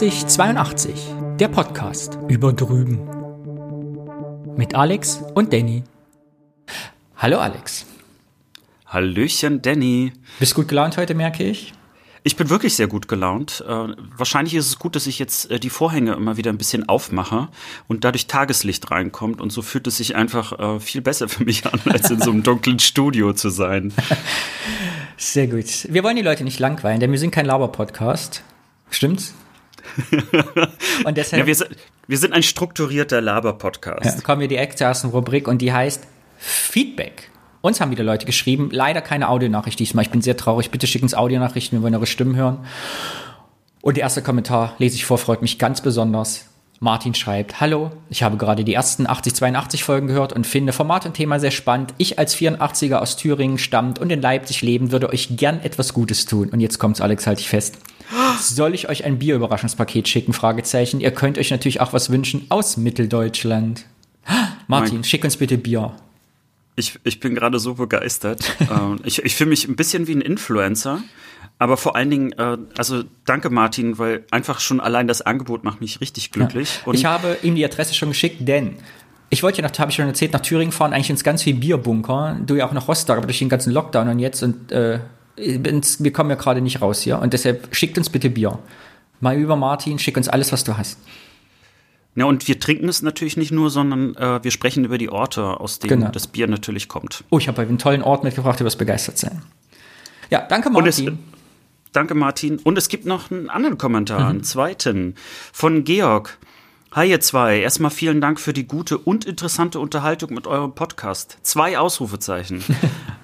8082, der Podcast über drüben. Mit Alex und Danny. Hallo Alex. Hallöchen, Danny. Bist gut gelaunt heute, merke ich? Ich bin wirklich sehr gut gelaunt. Äh, wahrscheinlich ist es gut, dass ich jetzt äh, die Vorhänge immer wieder ein bisschen aufmache und dadurch Tageslicht reinkommt. Und so fühlt es sich einfach äh, viel besser für mich an, als in so einem dunklen Studio zu sein. Sehr gut. Wir wollen die Leute nicht langweilen, denn wir sind kein Laber-Podcast. Stimmt's? und deshalb. Ja, wir, sind, wir sind ein strukturierter Laber-Podcast. Ja, kommen wir direkt zur ersten Rubrik und die heißt Feedback. Uns haben wieder Leute geschrieben, leider keine Audionachricht diesmal. Ich bin sehr traurig. Bitte schicken uns Audionachrichten, wir wollen eure Stimmen hören. Und der erste Kommentar lese ich vor, freut mich ganz besonders. Martin schreibt, Hallo, ich habe gerade die ersten 80-82 Folgen gehört und finde Format und Thema sehr spannend. Ich als 84er aus Thüringen stammt und in Leipzig leben, würde euch gern etwas Gutes tun. Und jetzt kommt's, Alex, halte ich fest. Soll ich euch ein Bierüberraschungspaket schicken? Fragezeichen. Ihr könnt euch natürlich auch was wünschen aus Mitteldeutschland. Martin, mein schick uns bitte Bier. Ich, ich bin gerade so begeistert. Ähm, ich ich fühle mich ein bisschen wie ein Influencer. Aber vor allen Dingen, äh, also danke Martin, weil einfach schon allein das Angebot macht mich richtig glücklich. Ja. ich habe ihm die Adresse schon geschickt, denn ich wollte ja nach, habe ich schon erzählt, nach Thüringen fahren, eigentlich ins ganz viel Bierbunker. Du ja auch nach Rostock, aber durch den ganzen Lockdown und jetzt und äh, wir kommen ja gerade nicht raus hier. Und deshalb schickt uns bitte Bier. Mal über Martin, schick uns alles, was du hast. Ja, und wir trinken es natürlich nicht nur, sondern äh, wir sprechen über die Orte, aus denen genau. das Bier natürlich kommt. Oh, ich habe einen tollen Ort mitgebracht, du wirst begeistert sein. Ja, danke Martin. Es, danke Martin. Und es gibt noch einen anderen Kommentar, mhm. einen zweiten, von Georg. Hi ihr zwei, erstmal vielen Dank für die gute und interessante Unterhaltung mit eurem Podcast. Zwei Ausrufezeichen.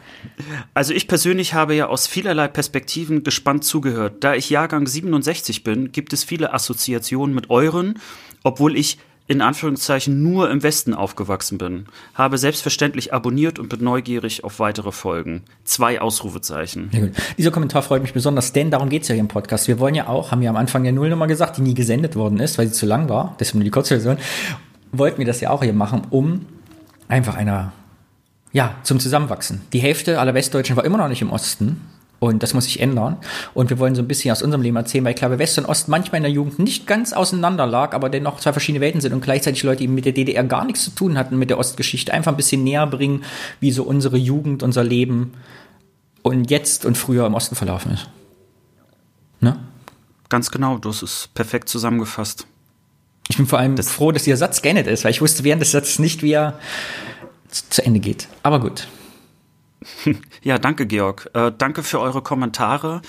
Also ich persönlich habe ja aus vielerlei Perspektiven gespannt zugehört. Da ich Jahrgang 67 bin, gibt es viele Assoziationen mit euren, obwohl ich in Anführungszeichen nur im Westen aufgewachsen bin. Habe selbstverständlich abonniert und bin neugierig auf weitere Folgen. Zwei Ausrufezeichen. Ja, Dieser Kommentar freut mich besonders, denn darum geht es ja hier im Podcast. Wir wollen ja auch, haben wir am Anfang der Nullnummer gesagt, die nie gesendet worden ist, weil sie zu lang war, deswegen nur die Kurzversion, wollten wir das ja auch hier machen, um einfach einer ja, zum Zusammenwachsen. Die Hälfte aller Westdeutschen war immer noch nicht im Osten. Und das muss sich ändern. Und wir wollen so ein bisschen aus unserem Leben erzählen, weil ich glaube, West und Ost manchmal in der Jugend nicht ganz auseinander lag, aber dennoch zwei verschiedene Welten sind und gleichzeitig Leute, die mit der DDR gar nichts zu tun hatten, mit der Ostgeschichte, einfach ein bisschen näher bringen, wie so unsere Jugend, unser Leben und jetzt und früher im Osten verlaufen ist. Ne? Ganz genau, du hast es perfekt zusammengefasst. Ich bin vor allem das froh, dass dieser Satz geendet ist, weil ich wusste während des Satzes nicht, wie er zu Ende geht. Aber gut. Ja, danke, Georg. Äh, danke für eure Kommentare.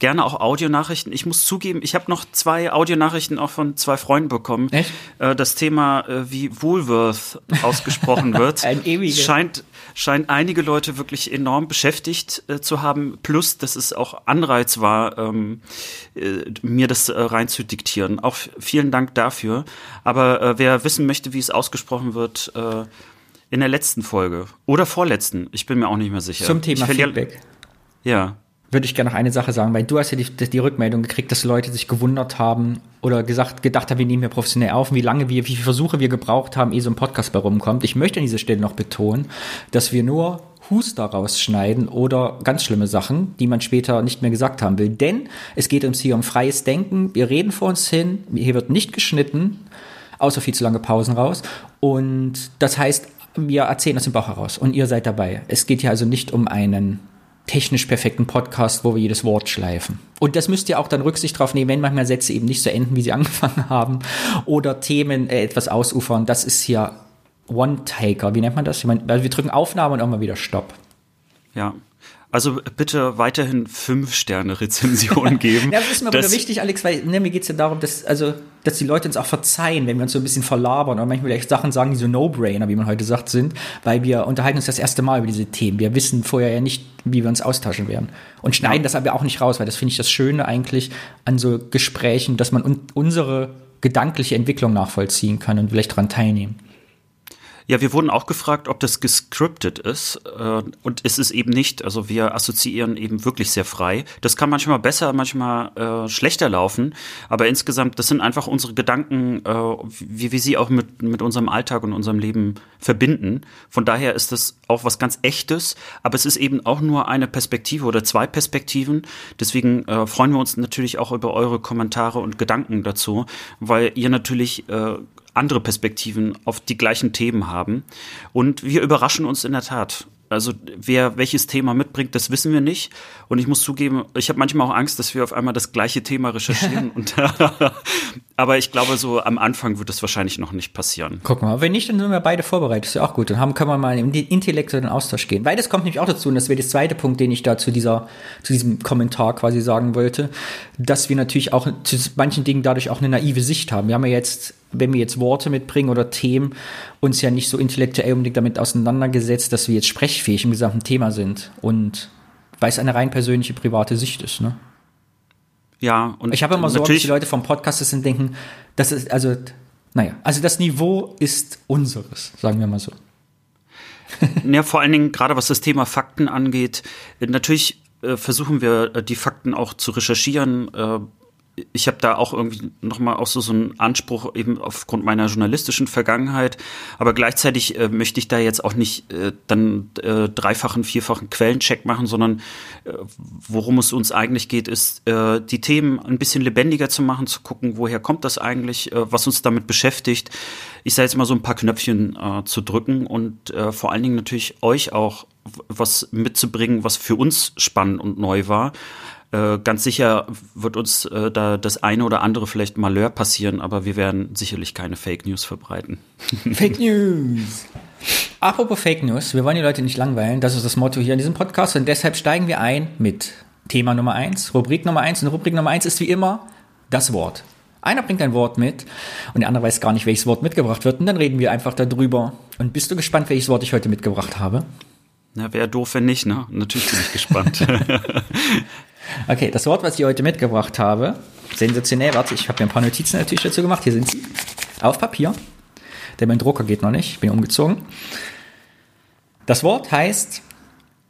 Gerne auch Audionachrichten. Ich muss zugeben, ich habe noch zwei Audionachrichten auch von zwei Freunden bekommen. Echt? Äh, das Thema, äh, wie Woolworth ausgesprochen wird, Ein scheint, scheint einige Leute wirklich enorm beschäftigt äh, zu haben. Plus, dass es auch Anreiz war, ähm, äh, mir das äh, rein zu diktieren. Auch vielen Dank dafür. Aber äh, wer wissen möchte, wie es ausgesprochen wird, in der letzten Folge oder vorletzten, ich bin mir auch nicht mehr sicher. Zum Thema Feedback. Ja. Würde ich gerne noch eine Sache sagen, weil du hast ja die, die Rückmeldung gekriegt, dass Leute sich gewundert haben oder gesagt, gedacht haben, wir nehmen hier professionell auf, wie lange wir, wie viele Versuche wir gebraucht haben, ehe so ein Podcast bei rumkommt. Ich möchte an dieser Stelle noch betonen, dass wir nur Huster rausschneiden oder ganz schlimme Sachen, die man später nicht mehr gesagt haben will. Denn es geht uns hier um freies Denken. Wir reden vor uns hin. Hier wird nicht geschnitten, außer viel zu lange Pausen raus. Und das heißt, wir erzählen aus dem Bauch heraus und ihr seid dabei. Es geht hier also nicht um einen technisch perfekten Podcast, wo wir jedes Wort schleifen. Und das müsst ihr auch dann Rücksicht drauf nehmen, wenn manchmal Sätze eben nicht so enden, wie sie angefangen haben oder Themen äh, etwas ausufern. Das ist hier One-Taker. Wie nennt man das? Ich meine, wir drücken Aufnahme und auch mal wieder Stopp. Ja, also bitte weiterhin fünf Sterne Rezensionen geben. ja, das ist mir aber wichtig, Alex, weil ne, mir geht es ja darum, dass, also, dass die Leute uns auch verzeihen, wenn wir uns so ein bisschen verlabern oder manchmal vielleicht Sachen sagen, die so No-Brainer, wie man heute sagt, sind, weil wir unterhalten uns das erste Mal über diese Themen. Wir wissen vorher ja nicht, wie wir uns austauschen werden. Und schneiden ja. das aber auch nicht raus, weil das finde ich das Schöne eigentlich an so Gesprächen, dass man un unsere gedankliche Entwicklung nachvollziehen kann und vielleicht daran teilnehmen. Ja, wir wurden auch gefragt, ob das gescriptet ist. Äh, und es ist eben nicht. Also wir assoziieren eben wirklich sehr frei. Das kann manchmal besser, manchmal äh, schlechter laufen. Aber insgesamt, das sind einfach unsere Gedanken, äh, wie wir sie auch mit, mit unserem Alltag und unserem Leben verbinden. Von daher ist das auch was ganz Echtes. Aber es ist eben auch nur eine Perspektive oder zwei Perspektiven. Deswegen freuen wir uns natürlich auch über eure Kommentare und Gedanken dazu, weil ihr natürlich andere Perspektiven auf die gleichen Themen haben. Und wir überraschen uns in der Tat. Also wer welches Thema mitbringt, das wissen wir nicht. Und ich muss zugeben, ich habe manchmal auch Angst, dass wir auf einmal das gleiche Thema recherchieren. aber ich glaube, so am Anfang wird das wahrscheinlich noch nicht passieren. Guck mal, wenn nicht, dann sind wir beide vorbereitet. ist ja auch gut. Dann haben, können wir mal in den intellektuellen Austausch gehen. Weil das kommt nämlich auch dazu, und das wäre der zweite Punkt, den ich da zu, dieser, zu diesem Kommentar quasi sagen wollte, dass wir natürlich auch zu manchen Dingen dadurch auch eine naive Sicht haben. Wir haben ja jetzt wenn wir jetzt Worte mitbringen oder Themen, uns ja nicht so intellektuell unbedingt damit auseinandergesetzt, dass wir jetzt sprechfähig im gesamten Thema sind. Und weil es eine rein persönliche, private Sicht ist, ne? Ja, und ich habe immer Sorge, dass die Leute vom Podcast sind denken, das ist, also, naja, also das Niveau ist unseres, sagen wir mal so. ja, vor allen Dingen, gerade was das Thema Fakten angeht, natürlich äh, versuchen wir, äh, die Fakten auch zu recherchieren, äh, ich habe da auch irgendwie nochmal auch so, so einen Anspruch eben aufgrund meiner journalistischen Vergangenheit, aber gleichzeitig äh, möchte ich da jetzt auch nicht äh, dann äh, dreifachen, vierfachen Quellencheck machen, sondern äh, worum es uns eigentlich geht, ist äh, die Themen ein bisschen lebendiger zu machen, zu gucken, woher kommt das eigentlich, äh, was uns damit beschäftigt. Ich sage jetzt mal so ein paar Knöpfchen zu drücken und vor allen Dingen natürlich euch auch was mitzubringen, was für uns spannend und neu war. Äh, ganz sicher wird uns äh, da das eine oder andere vielleicht Malheur passieren, aber wir werden sicherlich keine Fake News verbreiten. Fake News! Apropos Fake News, wir wollen die Leute nicht langweilen, das ist das Motto hier in diesem Podcast und deshalb steigen wir ein mit Thema Nummer eins, Rubrik Nummer eins und Rubrik Nummer eins ist wie immer das Wort. Einer bringt ein Wort mit und der andere weiß gar nicht, welches Wort mitgebracht wird und dann reden wir einfach darüber. Und bist du gespannt, welches Wort ich heute mitgebracht habe? Na, wäre doof, wenn nicht, ne? Natürlich bin ich gespannt. Okay, das Wort, was ich heute mitgebracht habe, sensationell. Warte, ich habe mir ein paar Notizen natürlich dazu gemacht. Hier sind sie. Auf Papier. Denn mein Drucker geht noch nicht. Ich bin umgezogen. Das Wort heißt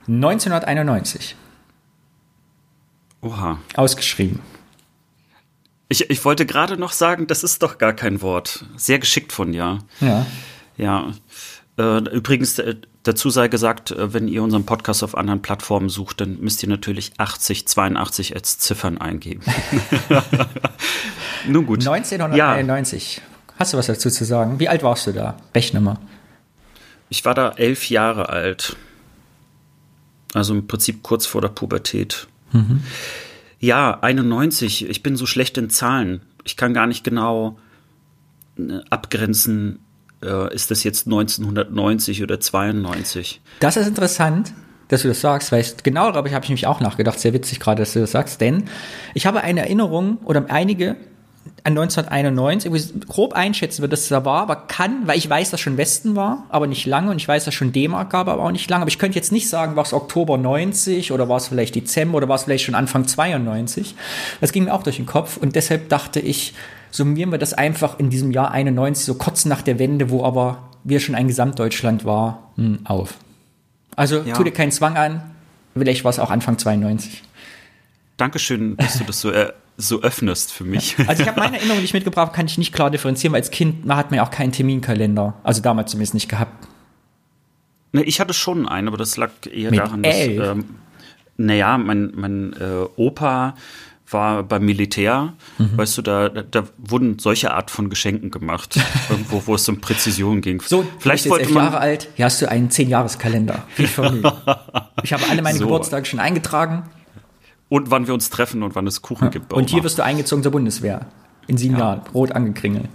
1991. Oha. Ausgeschrieben. Ich, ich wollte gerade noch sagen, das ist doch gar kein Wort. Sehr geschickt von dir. Ja. Ja. Äh, übrigens, äh, dazu sei gesagt, äh, wenn ihr unseren Podcast auf anderen Plattformen sucht, dann müsst ihr natürlich 8082 als Ziffern eingeben. Nun gut. 1991. Ja. Hast du was dazu zu sagen? Wie alt warst du da? Rechne mal. Ich war da elf Jahre alt. Also im Prinzip kurz vor der Pubertät. Mhm. Ja, 91. Ich bin so schlecht in Zahlen. Ich kann gar nicht genau abgrenzen, äh, ist das jetzt 1990 oder 92? Das ist interessant, dass du das sagst, weil genau darüber habe ich mich auch nachgedacht. Sehr witzig gerade, dass du das sagst, denn ich habe eine Erinnerung oder einige an 1991, grob einschätzen, wie das da war, aber kann, weil ich weiß, dass schon Westen war, aber nicht lange und ich weiß, dass schon D-Mark gab, aber auch nicht lange. Aber ich könnte jetzt nicht sagen, war es Oktober 90 oder war es vielleicht Dezember oder war es vielleicht schon Anfang 92. Das ging mir auch durch den Kopf und deshalb dachte ich, summieren wir das einfach in diesem Jahr 91, so kurz nach der Wende, wo aber wir schon ein Gesamtdeutschland war, hm, auf. Also ja. tu dir keinen Zwang an, vielleicht war es auch Anfang 92. Dankeschön, dass du das so, äh, so öffnest für mich. Ja. Also ich habe meine Erinnerung nicht mitgebracht, kann ich nicht klar differenzieren, weil als Kind man hat man ja auch keinen Terminkalender. Also damals zumindest nicht gehabt. Ne, ich hatte schon einen, aber das lag eher Mit daran, dass, ähm, naja, mein, mein äh, Opa war beim Militär, mhm. weißt du, da, da wurden solche Art von Geschenken gemacht, irgendwo, wo es um Präzision ging. So, vielleicht wollte elf man Jahre alt, hier hast du einen Zehn-Jahres-Kalender. Wie ich habe alle meine so. Geburtstage schon eingetragen. Und wann wir uns treffen und wann es Kuchen ja. gibt. Und hier wirst du eingezogen zur Bundeswehr. In sieben ja. Jahren, rot angekringelt.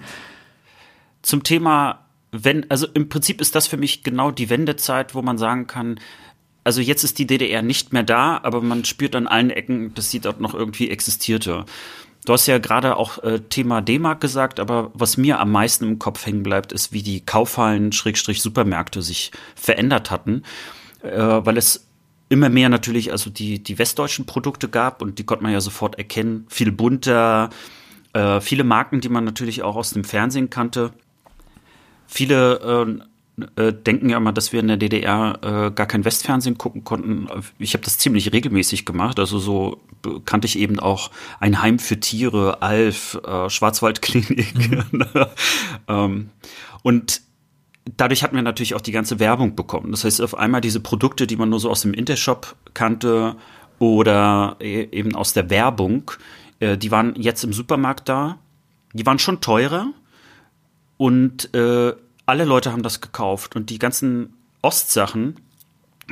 Zum Thema wenn, also im Prinzip ist das für mich genau die Wendezeit, wo man sagen kann, also jetzt ist die DDR nicht mehr da, aber man spürt an allen Ecken, dass sie dort noch irgendwie existierte. Du hast ja gerade auch äh, Thema D-Mark gesagt, aber was mir am meisten im Kopf hängen bleibt, ist, wie die Kaufhallen, Schrägstrich Supermärkte sich verändert hatten, äh, weil es immer mehr natürlich also die, die westdeutschen Produkte gab und die konnte man ja sofort erkennen. Viel bunter, äh, viele Marken, die man natürlich auch aus dem Fernsehen kannte. Viele äh, denken ja immer, dass wir in der DDR äh, gar kein Westfernsehen gucken konnten. Ich habe das ziemlich regelmäßig gemacht. Also so kannte ich eben auch ein Heim für Tiere, Alf, äh, Schwarzwaldklinik. Mhm. ähm, und dadurch hatten wir natürlich auch die ganze Werbung bekommen. Das heißt, auf einmal diese Produkte, die man nur so aus dem Intershop kannte oder e-, eben aus der Werbung, äh, die waren jetzt im Supermarkt da. Die waren schon teurer und äh, alle Leute haben das gekauft und die ganzen Ostsachen,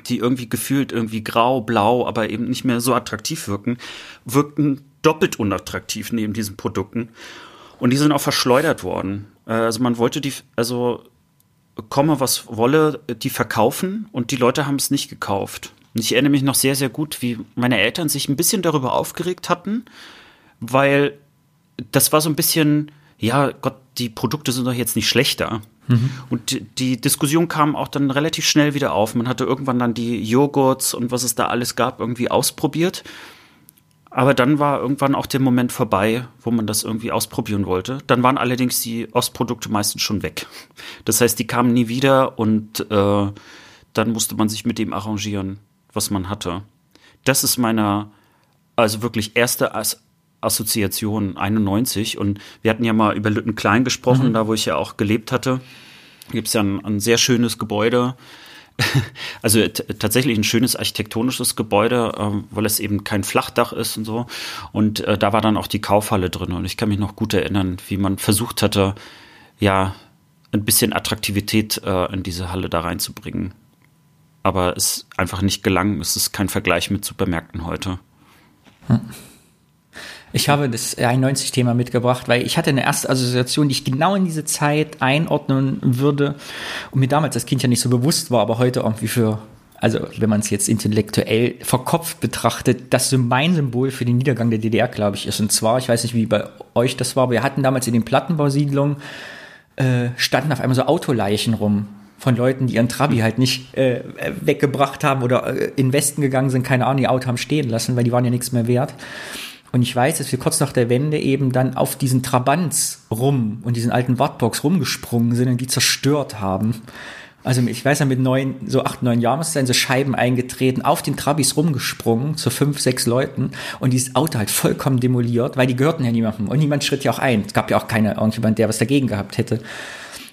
die irgendwie gefühlt irgendwie grau, blau, aber eben nicht mehr so attraktiv wirken, wirkten doppelt unattraktiv neben diesen Produkten. Und die sind auch verschleudert worden. Äh, also man wollte die, also komme was wolle, die verkaufen und die Leute haben es nicht gekauft. Und ich erinnere mich noch sehr, sehr gut, wie meine Eltern sich ein bisschen darüber aufgeregt hatten, weil das war so ein bisschen, ja, Gott, die Produkte sind doch jetzt nicht schlechter. Mhm. Und die Diskussion kam auch dann relativ schnell wieder auf. Man hatte irgendwann dann die Joghurts und was es da alles gab irgendwie ausprobiert. Aber dann war irgendwann auch der Moment vorbei, wo man das irgendwie ausprobieren wollte. Dann waren allerdings die Ostprodukte meistens schon weg. Das heißt, die kamen nie wieder und äh, dann musste man sich mit dem arrangieren, was man hatte. Das ist meine, also wirklich erste Assoziation 91. Und wir hatten ja mal über Lütten Klein gesprochen, mhm. da wo ich ja auch gelebt hatte. Gibt es ja ein, ein sehr schönes Gebäude also tatsächlich ein schönes architektonisches Gebäude, äh, weil es eben kein Flachdach ist und so. Und äh, da war dann auch die Kaufhalle drin. Und ich kann mich noch gut erinnern, wie man versucht hatte, ja, ein bisschen Attraktivität äh, in diese Halle da reinzubringen. Aber es einfach nicht gelang. Es ist kein Vergleich mit Supermärkten heute. Hm. Ich habe das 91-Thema mitgebracht, weil ich hatte eine erste Assoziation, die ich genau in diese Zeit einordnen würde und mir damals als Kind ja nicht so bewusst war, aber heute irgendwie für, also wenn man es jetzt intellektuell verkopft betrachtet, das mein Symbol für den Niedergang der DDR, glaube ich, ist. Und zwar, ich weiß nicht, wie bei euch das war, aber wir hatten damals in den Plattenbausiedlungen, äh, standen auf einmal so Autoleichen rum von Leuten, die ihren Trabi halt nicht äh, weggebracht haben oder äh, in Westen gegangen sind, keine Ahnung, die Auto haben stehen lassen, weil die waren ja nichts mehr wert. Und ich weiß, dass wir kurz nach der Wende eben dann auf diesen Trabants rum und diesen alten Wartbox rumgesprungen sind und die zerstört haben. Also ich weiß ja, mit neun, so acht, neun Jahren ist dann so Scheiben eingetreten, auf den Trabis rumgesprungen, zu fünf, sechs Leuten und dieses Auto halt vollkommen demoliert, weil die gehörten ja niemandem und niemand schritt ja auch ein. Es gab ja auch keine, irgendjemand, der was dagegen gehabt hätte.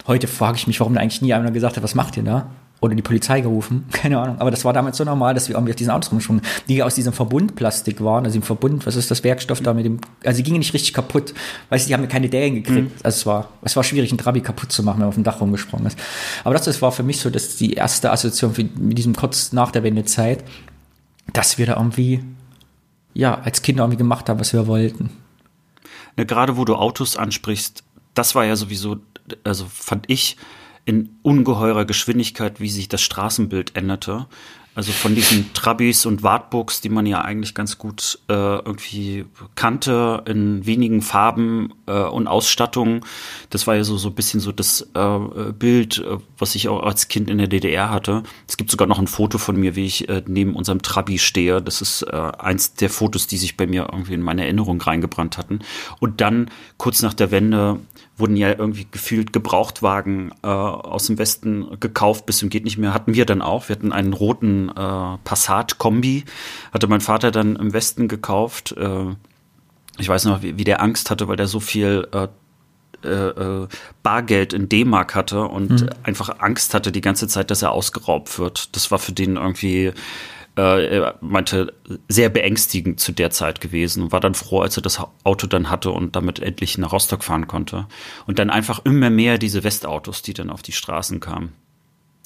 Heute frage ich mich, warum da eigentlich nie einer gesagt hat, was macht ihr da? Oder die Polizei gerufen, keine Ahnung. Aber das war damals so normal, dass wir irgendwie auf diesen Autos rumschwungen, die aus diesem Verbundplastik waren, also im Verbund, was ist das Werkstoff da mit dem, also die gingen nicht richtig kaputt. Weißt du, die haben keine Dellen gekriegt. Mhm. Also es war, es war schwierig, einen Trabi kaputt zu machen, wenn man auf dem Dach rumgesprungen ist. Aber das, das war für mich so, dass die erste Assoziation für, mit diesem kurz nach der Wendezeit, dass wir da irgendwie, ja, als Kinder irgendwie gemacht haben, was wir wollten. Ja, gerade wo du Autos ansprichst, das war ja sowieso, also fand ich, in ungeheurer Geschwindigkeit, wie sich das Straßenbild änderte. Also von diesen Trabis und Wartbooks, die man ja eigentlich ganz gut äh, irgendwie kannte, in wenigen Farben äh, und Ausstattungen. Das war ja so, so ein bisschen so das äh, Bild, äh, was ich auch als Kind in der DDR hatte. Es gibt sogar noch ein Foto von mir, wie ich äh, neben unserem Trabi stehe. Das ist äh, eins der Fotos, die sich bei mir irgendwie in meine Erinnerung reingebrannt hatten. Und dann kurz nach der Wende wurden ja irgendwie gefühlt Gebrauchtwagen äh, aus dem Westen gekauft, bis zum geht nicht mehr. Hatten wir dann auch. Wir hatten einen roten äh, Passat-Kombi, hatte mein Vater dann im Westen gekauft. Äh, ich weiß noch, wie, wie der Angst hatte, weil der so viel äh, äh, äh Bargeld in D-Mark hatte und mhm. einfach Angst hatte die ganze Zeit, dass er ausgeraubt wird. Das war für den irgendwie äh, er meinte, sehr beängstigend zu der Zeit gewesen und war dann froh, als er das Auto dann hatte und damit endlich nach Rostock fahren konnte. Und dann einfach immer mehr diese Westautos, die dann auf die Straßen kamen.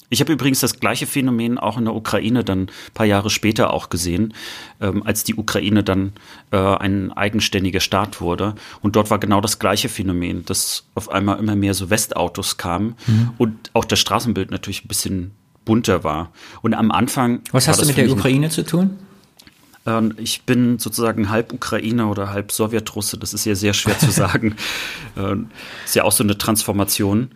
Ich habe übrigens das gleiche Phänomen auch in der Ukraine dann ein paar Jahre später auch gesehen, ähm, als die Ukraine dann äh, ein eigenständiger Staat wurde. Und dort war genau das gleiche Phänomen, dass auf einmal immer mehr so Westautos kamen mhm. und auch das Straßenbild natürlich ein bisschen bunter war. Und am Anfang. Was hast du mit der Ukraine zu tun? Ähm, ich bin sozusagen halb Ukrainer oder halb Sowjetrusse. Das ist ja sehr schwer zu sagen. Ähm, ist ja auch so eine Transformation.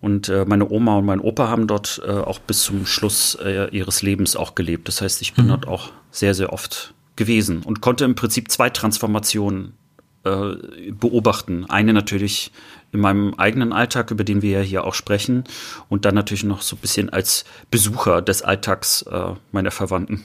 Und äh, meine Oma und mein Opa haben dort äh, auch bis zum Schluss äh, ihres Lebens auch gelebt. Das heißt, ich bin mhm. dort auch sehr, sehr oft gewesen und konnte im Prinzip zwei Transformationen beobachten. Eine natürlich in meinem eigenen Alltag, über den wir ja hier auch sprechen, und dann natürlich noch so ein bisschen als Besucher des Alltags äh, meiner Verwandten.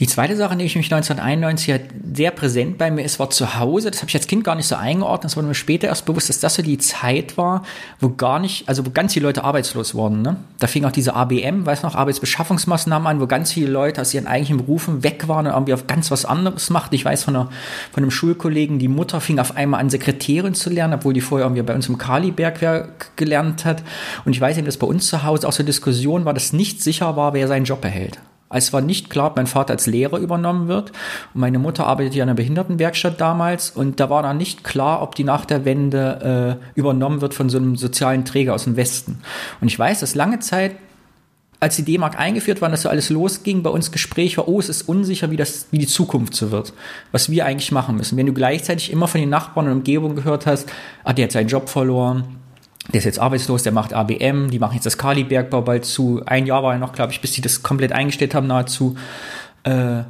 Die zweite Sache, die ich mich 1991 halt sehr präsent bei mir ist, war zu Hause. Das habe ich als Kind gar nicht so eingeordnet. Es wurde mir später erst bewusst, dass das so die Zeit war, wo gar nicht, also wo ganz viele Leute arbeitslos wurden. Ne? Da fing auch diese ABM, weiß noch, Arbeitsbeschaffungsmaßnahmen an, wo ganz viele Leute aus ihren eigentlichen Berufen weg waren und irgendwie auf ganz was anderes machten. Ich weiß von, einer, von einem Schulkollegen, die Mutter fing auf einmal an, Sekretärin zu lernen, obwohl die vorher irgendwie bei uns im Kalibergwerk gelernt hat. Und ich weiß eben, dass bei uns zu Hause auch so Diskussion war, dass nicht sicher war, wer seinen Job behält. Es war nicht klar, ob mein Vater als Lehrer übernommen wird. Und meine Mutter arbeitete ja in einer Behindertenwerkstatt damals. Und da war noch nicht klar, ob die nach der Wende äh, übernommen wird von so einem sozialen Träger aus dem Westen. Und ich weiß, dass lange Zeit als die D-Mark eingeführt war, dass so alles losging, bei uns Gespräch war, oh, es ist unsicher, wie das, wie die Zukunft so wird, was wir eigentlich machen müssen. Wenn du gleichzeitig immer von den Nachbarn und Umgebung gehört hast, ah, der hat seinen Job verloren, der ist jetzt arbeitslos, der macht ABM, die machen jetzt das Kali-Bergbau bald zu. Ein Jahr war er noch, glaube ich, bis die das komplett eingestellt haben nahezu. Äh,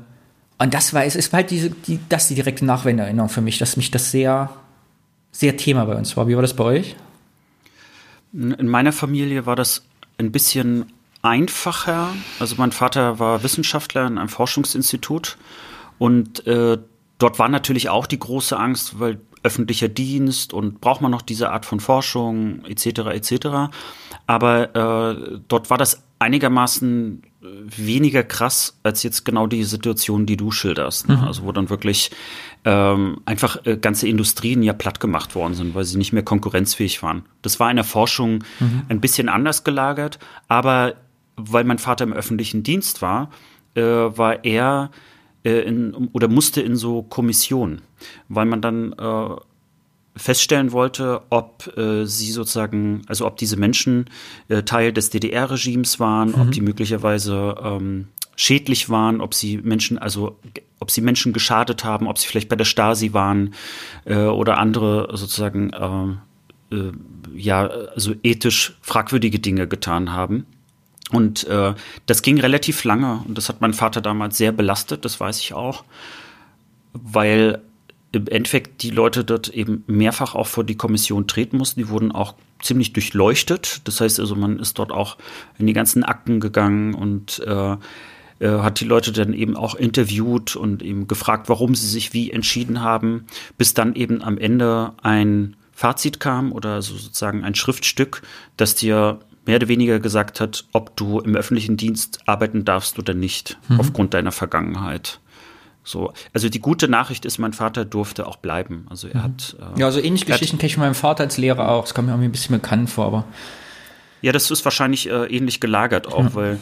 und das war, es ist halt diese, die, das die direkte Nachwendeerinnerung für mich, dass mich das sehr, sehr Thema bei uns war. Wie war das bei euch? In meiner Familie war das ein bisschen einfacher. Also mein Vater war Wissenschaftler in einem Forschungsinstitut und äh, dort war natürlich auch die große Angst, weil öffentlicher Dienst und braucht man noch diese Art von Forschung etc. etc. Aber äh, dort war das einigermaßen äh, weniger krass als jetzt genau die Situation, die du schilderst. Ne? Mhm. Also wo dann wirklich ähm, einfach äh, ganze Industrien ja platt gemacht worden sind, weil sie nicht mehr konkurrenzfähig waren. Das war in der Forschung mhm. ein bisschen anders gelagert, aber weil mein Vater im öffentlichen Dienst war, äh, war er äh, in, oder musste in so Kommissionen, weil man dann äh, feststellen wollte, ob äh, sie sozusagen, also ob diese Menschen äh, Teil des DDR-Regimes waren, mhm. ob die möglicherweise ähm, schädlich waren, ob sie Menschen, also ob sie Menschen geschadet haben, ob sie vielleicht bei der Stasi waren äh, oder andere sozusagen äh, äh, ja, also ethisch fragwürdige Dinge getan haben. Und äh, das ging relativ lange und das hat mein Vater damals sehr belastet, das weiß ich auch, weil im Endeffekt die Leute dort eben mehrfach auch vor die Kommission treten mussten. Die wurden auch ziemlich durchleuchtet. Das heißt also, man ist dort auch in die ganzen Akten gegangen und äh, äh, hat die Leute dann eben auch interviewt und eben gefragt, warum sie sich wie entschieden haben, bis dann eben am Ende ein Fazit kam oder so sozusagen ein Schriftstück, das dir mehr oder weniger gesagt hat, ob du im öffentlichen Dienst arbeiten darfst oder nicht, mhm. aufgrund deiner Vergangenheit. So, also die gute Nachricht ist, mein Vater durfte auch bleiben. Also er mhm. hat. Äh, ja, also ähnliche Geschichten kenne ich von meinem Vater als Lehrer auch. Das kommt mir irgendwie ein bisschen bekannt vor, aber. Ja, das ist wahrscheinlich äh, ähnlich gelagert auch, mhm. weil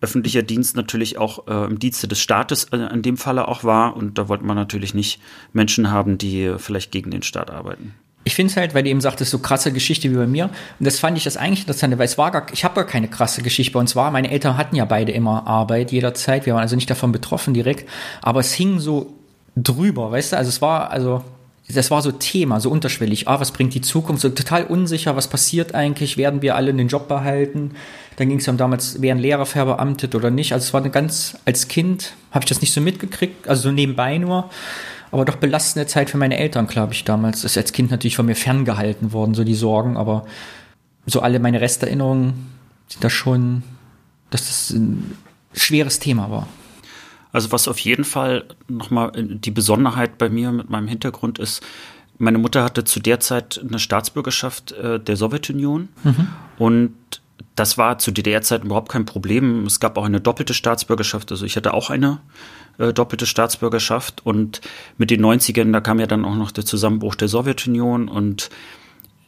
öffentlicher Dienst natürlich auch äh, im Dienste des Staates äh, in dem Falle auch war und da wollte man natürlich nicht Menschen haben, die vielleicht gegen den Staat arbeiten ich finde es halt, weil du eben sagtest, so krasse Geschichte wie bei mir. Und das fand ich das eigentlich interessant, weil es war gar, ich habe gar keine krasse Geschichte bei uns war. Meine Eltern hatten ja beide immer Arbeit jederzeit. Wir waren also nicht davon betroffen direkt. Aber es hing so drüber, weißt du? Also es war, also, das war so Thema, so unterschwellig. Ah, was bringt die Zukunft? So total unsicher, was passiert eigentlich? Werden wir alle den Job behalten? Dann ging es um damals, wären Lehrer verbeamtet oder nicht. Also es war eine ganz, als Kind habe ich das nicht so mitgekriegt, also so nebenbei nur aber doch belastende Zeit für meine Eltern, glaube ich, damals. Das ist als Kind natürlich von mir ferngehalten worden, so die Sorgen, aber so alle meine Resterinnerungen sind da schon, dass das ein schweres Thema war. Also was auf jeden Fall nochmal die Besonderheit bei mir mit meinem Hintergrund ist, meine Mutter hatte zu der Zeit eine Staatsbürgerschaft äh, der Sowjetunion mhm. und das war zu DDR-Zeiten überhaupt kein Problem. Es gab auch eine doppelte Staatsbürgerschaft, also ich hatte auch eine äh, doppelte Staatsbürgerschaft. Und mit den 90ern, da kam ja dann auch noch der Zusammenbruch der Sowjetunion und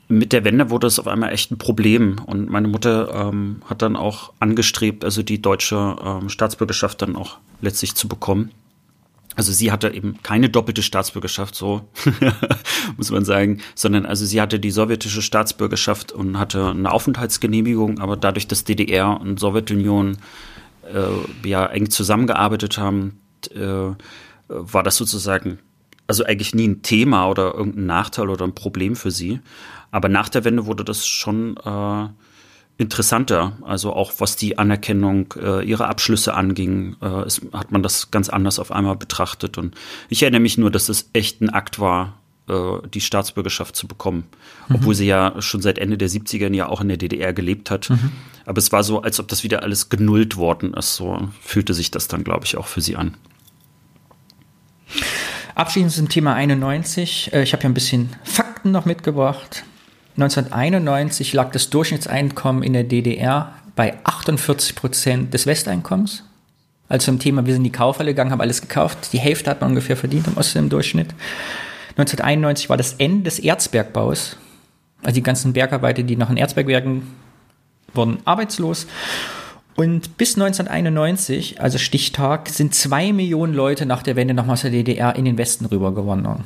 mit der Wende wurde es auf einmal echt ein Problem. Und meine Mutter ähm, hat dann auch angestrebt, also die deutsche ähm, Staatsbürgerschaft dann auch letztlich zu bekommen. Also sie hatte eben keine doppelte Staatsbürgerschaft, so muss man sagen, sondern also sie hatte die sowjetische Staatsbürgerschaft und hatte eine Aufenthaltsgenehmigung, aber dadurch, dass DDR und Sowjetunion äh, ja eng zusammengearbeitet haben, äh, war das sozusagen also eigentlich nie ein Thema oder irgendein Nachteil oder ein Problem für sie. Aber nach der Wende wurde das schon äh, interessanter. Also auch was die Anerkennung äh, ihrer Abschlüsse anging, äh, ist, hat man das ganz anders auf einmal betrachtet. Und ich erinnere mich nur, dass es echt ein Akt war, äh, die Staatsbürgerschaft zu bekommen. Mhm. Obwohl sie ja schon seit Ende der 70er ja auch in der DDR gelebt hat. Mhm. Aber es war so, als ob das wieder alles genullt worden ist. So fühlte sich das dann, glaube ich, auch für sie an. Abschließend zum Thema 91. Äh, ich habe ja ein bisschen Fakten noch mitgebracht. 1991 lag das Durchschnittseinkommen in der DDR bei 48 Prozent des Westeinkommens. Also zum Thema, wir sind in die Kaufhalle gegangen, haben alles gekauft. Die Hälfte hat man ungefähr verdient im Osten im Durchschnitt. 1991 war das Ende des Erzbergbaus. Also die ganzen Bergarbeiter, die noch in Erzbergwerken wurden arbeitslos. Und bis 1991, also Stichtag, sind zwei Millionen Leute nach der Wende nochmal aus der DDR in den Westen rübergewandert.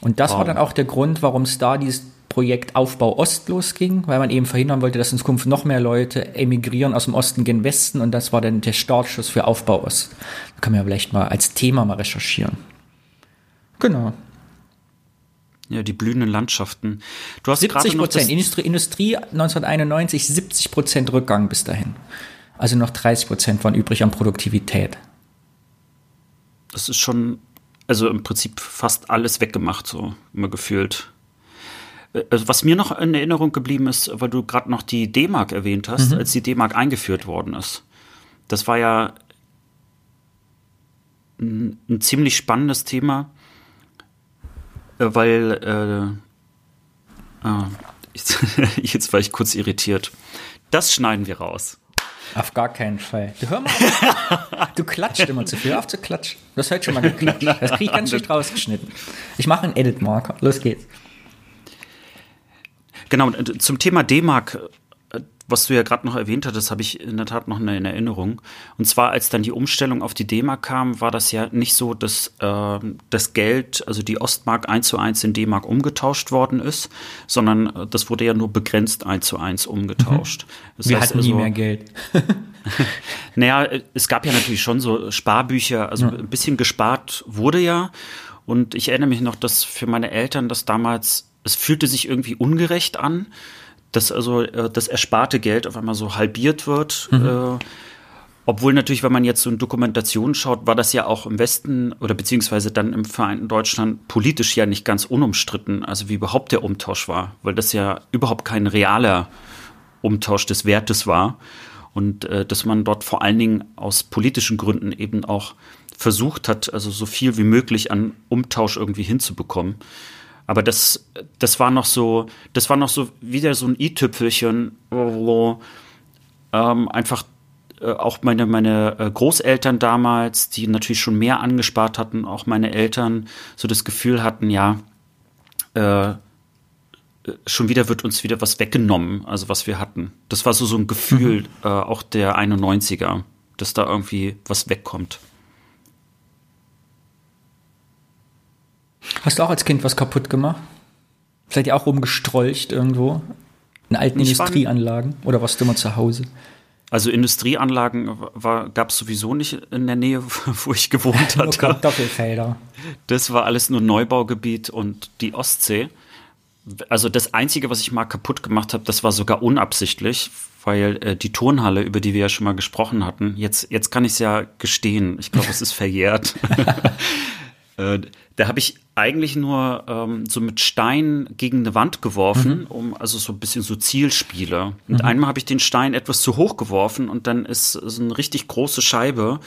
Und das wow. war dann auch der Grund, warum es da dieses Projekt Aufbau Ost losging, weil man eben verhindern wollte, dass in Zukunft noch mehr Leute emigrieren aus dem Osten gen Westen und das war dann der Startschuss für Aufbau Ost. Da kann man ja vielleicht mal als Thema mal recherchieren. Genau. Ja, die blühenden Landschaften. Du hast 70 Prozent. Industrie, Industrie 1991 70 Prozent Rückgang bis dahin. Also noch 30 Prozent waren übrig an Produktivität. Das ist schon, also im Prinzip fast alles weggemacht, so immer gefühlt. Also was mir noch in Erinnerung geblieben ist, weil du gerade noch die D-Mark erwähnt hast, mhm. als die D-Mark eingeführt worden ist. Das war ja ein, ein ziemlich spannendes Thema, äh, weil äh, ah, jetzt, jetzt war ich kurz irritiert. Das schneiden wir raus. Auf gar keinen Fall. Du hör mal. du klatscht immer zu viel. Hör auf zu klatschen. Du hast heute schon mal geklatscht. Das kriege ich ganz schön rausgeschnitten. Ich mache einen Edit-Marker. Los geht's. Genau, zum Thema D-Mark, was du ja gerade noch erwähnt hattest, habe ich in der Tat noch eine Erinnerung. Und zwar, als dann die Umstellung auf die D-Mark kam, war das ja nicht so, dass äh, das Geld, also die Ostmark eins zu eins in D-Mark umgetauscht worden ist, sondern äh, das wurde ja nur begrenzt eins zu eins umgetauscht. Mhm. Wir heißt, hatten nie also, mehr Geld. naja, es gab ja natürlich schon so Sparbücher, also ja. ein bisschen gespart wurde ja. Und ich erinnere mich noch, dass für meine Eltern das damals es fühlte sich irgendwie ungerecht an, dass also äh, das ersparte Geld auf einmal so halbiert wird. Mhm. Äh, obwohl natürlich, wenn man jetzt so in Dokumentationen schaut, war das ja auch im Westen oder beziehungsweise dann im Vereinten Deutschland politisch ja nicht ganz unumstritten, also wie überhaupt der Umtausch war, weil das ja überhaupt kein realer Umtausch des Wertes war und äh, dass man dort vor allen Dingen aus politischen Gründen eben auch versucht hat, also so viel wie möglich an Umtausch irgendwie hinzubekommen. Aber das, das war noch so, das war noch so wieder so ein i-Tüpfelchen, wo ähm, einfach äh, auch meine, meine äh, Großeltern damals, die natürlich schon mehr angespart hatten, auch meine Eltern so das Gefühl hatten, ja, äh, schon wieder wird uns wieder was weggenommen, also was wir hatten. Das war so, so ein Gefühl mhm. äh, auch der 91er, dass da irgendwie was wegkommt. Hast du auch als Kind was kaputt gemacht? Seid ihr auch rumgestrolcht irgendwo? In alten ich Industrieanlagen? Oder warst du immer zu Hause? Also Industrieanlagen gab es sowieso nicht in der Nähe, wo ich gewohnt hatte. nur Doppelfelder. Das war alles nur Neubaugebiet und die Ostsee. Also das Einzige, was ich mal kaputt gemacht habe, das war sogar unabsichtlich, weil äh, die Turnhalle, über die wir ja schon mal gesprochen hatten, jetzt, jetzt kann ich es ja gestehen. Ich glaube, es ist verjährt. Äh, da habe ich eigentlich nur ähm, so mit Stein gegen eine Wand geworfen, mhm. um also so ein bisschen so Zielspiele. Und mhm. einmal habe ich den Stein etwas zu hoch geworfen und dann ist so eine richtig große Scheibe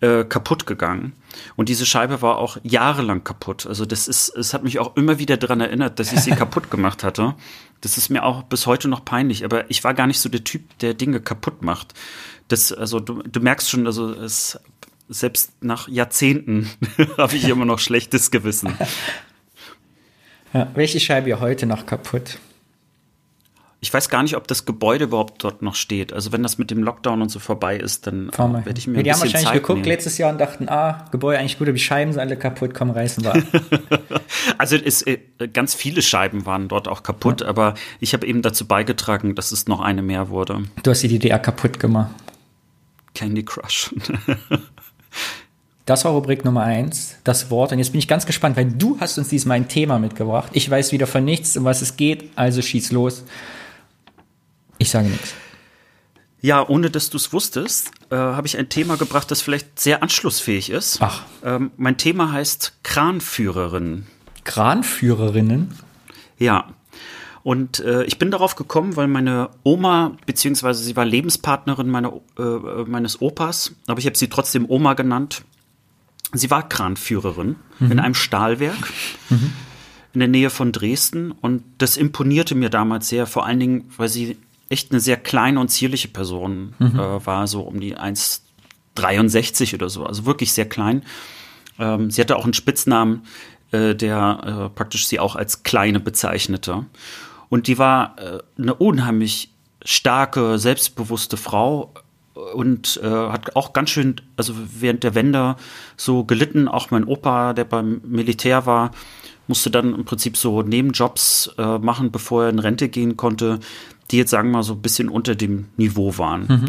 äh, kaputt gegangen. Und diese Scheibe war auch jahrelang kaputt. Also das ist, es hat mich auch immer wieder daran erinnert, dass ich sie kaputt gemacht hatte. Das ist mir auch bis heute noch peinlich. Aber ich war gar nicht so der Typ, der Dinge kaputt macht. Das, also du, du merkst schon, also es selbst nach Jahrzehnten habe ich immer noch schlechtes Gewissen. Ja, welche Scheibe ihr heute noch kaputt? Ich weiß gar nicht, ob das Gebäude überhaupt dort noch steht. Also wenn das mit dem Lockdown und so vorbei ist, dann werde ich mir ja, ein Die haben wahrscheinlich Zeit geguckt nehmen. letztes Jahr und dachten, ah, Gebäude eigentlich gut, aber die Scheiben sind alle kaputt, komm, reißen wir also es, äh, ganz viele Scheiben waren dort auch kaputt, ja. aber ich habe eben dazu beigetragen, dass es noch eine mehr wurde. Du hast die DDR kaputt gemacht. Candy Crush. Das war Rubrik Nummer eins, das Wort. Und jetzt bin ich ganz gespannt, weil du hast uns diesmal ein Thema mitgebracht. Ich weiß wieder von nichts, um was es geht, also schieß los. Ich sage nichts. Ja, ohne dass du es wusstest, äh, habe ich ein Thema gebracht, das vielleicht sehr anschlussfähig ist. Ach. Ähm, mein Thema heißt Kranführerin. Kranführerinnen? Ja. Und äh, ich bin darauf gekommen, weil meine Oma, beziehungsweise sie war Lebenspartnerin meine, äh, meines Opas, aber ich habe sie trotzdem Oma genannt. Sie war Kranführerin mhm. in einem Stahlwerk mhm. in der Nähe von Dresden und das imponierte mir damals sehr, vor allen Dingen, weil sie echt eine sehr kleine und zierliche Person mhm. äh, war, so um die 1,63 oder so, also wirklich sehr klein. Ähm, sie hatte auch einen Spitznamen, äh, der äh, praktisch sie auch als Kleine bezeichnete. Und die war äh, eine unheimlich starke, selbstbewusste Frau und äh, hat auch ganz schön, also während der Wende so gelitten. Auch mein Opa, der beim Militär war, musste dann im Prinzip so Nebenjobs äh, machen, bevor er in Rente gehen konnte, die jetzt sagen wir mal so ein bisschen unter dem Niveau waren. Mhm.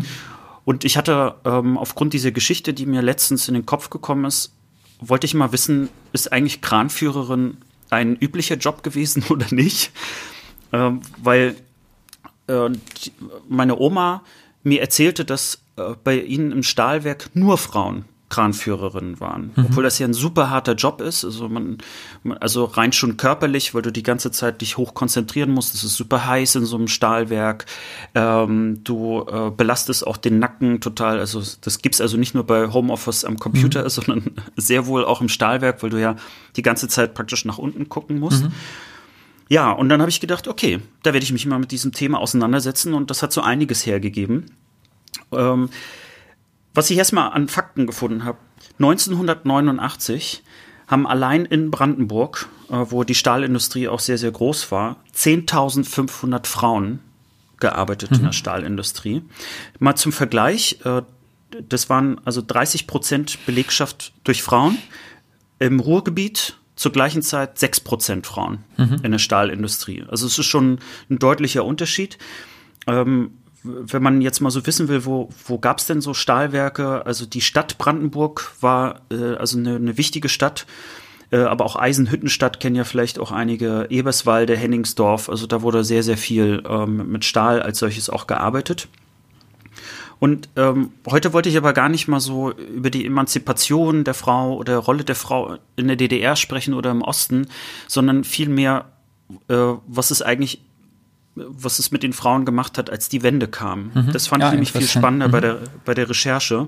Und ich hatte ähm, aufgrund dieser Geschichte, die mir letztens in den Kopf gekommen ist, wollte ich mal wissen, ist eigentlich Kranführerin ein üblicher Job gewesen oder nicht? Ähm, weil äh, meine Oma mir erzählte, dass äh, bei ihnen im Stahlwerk nur Frauen Kranführerinnen waren. Mhm. Obwohl das ja ein super harter Job ist. Also man, also rein schon körperlich, weil du die ganze Zeit dich hoch konzentrieren musst. Es ist super heiß in so einem Stahlwerk. Ähm, du äh, belastest auch den Nacken total. Also das gibt's also nicht nur bei Homeoffice am Computer, mhm. sondern sehr wohl auch im Stahlwerk, weil du ja die ganze Zeit praktisch nach unten gucken musst. Mhm. Ja, und dann habe ich gedacht, okay, da werde ich mich mal mit diesem Thema auseinandersetzen und das hat so einiges hergegeben. Ähm, was ich erstmal an Fakten gefunden habe, 1989 haben allein in Brandenburg, äh, wo die Stahlindustrie auch sehr, sehr groß war, 10.500 Frauen gearbeitet mhm. in der Stahlindustrie. Mal zum Vergleich, äh, das waren also 30 Prozent Belegschaft durch Frauen. Im Ruhrgebiet zur gleichen Zeit 6 Prozent Frauen mhm. in der Stahlindustrie. Also es ist schon ein deutlicher Unterschied. Ähm, wenn man jetzt mal so wissen will, wo, wo gab es denn so Stahlwerke? Also die Stadt Brandenburg war äh, also eine, eine wichtige Stadt, äh, aber auch Eisenhüttenstadt kennen ja vielleicht auch einige, Eberswalde, Henningsdorf, also da wurde sehr, sehr viel ähm, mit Stahl als solches auch gearbeitet. Und ähm, heute wollte ich aber gar nicht mal so über die Emanzipation der Frau oder Rolle der Frau in der DDR sprechen oder im Osten, sondern vielmehr, äh, was es eigentlich was es mit den Frauen gemacht hat, als die Wende kam. Mhm. Das fand ja, ich nämlich viel spannender mhm. bei, der, bei der Recherche.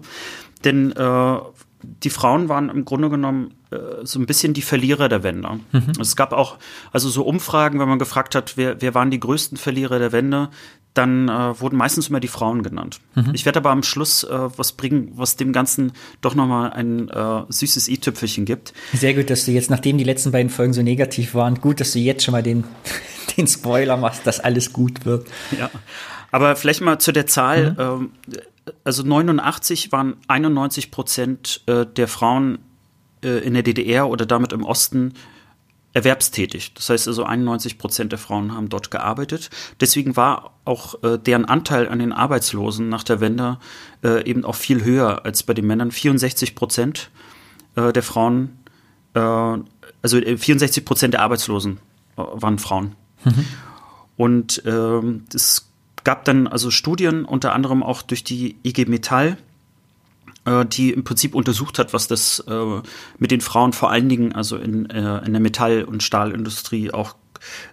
Denn äh, die Frauen waren im Grunde genommen äh, so ein bisschen die Verlierer der Wende. Mhm. Es gab auch also so Umfragen, wenn man gefragt hat, wer, wer waren die größten Verlierer der Wende, dann äh, wurden meistens immer die Frauen genannt. Mhm. Ich werde aber am Schluss äh, was bringen, was dem Ganzen doch nochmal ein äh, süßes i-Tüpfelchen gibt. Sehr gut, dass du jetzt, nachdem die letzten beiden Folgen so negativ waren, gut, dass du jetzt schon mal den, den Spoiler machst, dass alles gut wird. Ja. Aber vielleicht mal zu der Zahl. Mhm. Ähm, also 89 waren 91 Prozent äh, der Frauen äh, in der DDR oder damit im Osten erwerbstätig. Das heißt also 91 Prozent der Frauen haben dort gearbeitet. Deswegen war auch äh, deren Anteil an den Arbeitslosen nach der Wende äh, eben auch viel höher als bei den Männern. 64 Prozent äh, der Frauen, äh, also 64 äh, Prozent der Arbeitslosen äh, waren Frauen. Mhm. Und ähm, es gab dann also Studien, unter anderem auch durch die IG Metall, die im Prinzip untersucht hat, was das äh, mit den Frauen vor allen Dingen also in, äh, in der Metall- und Stahlindustrie auch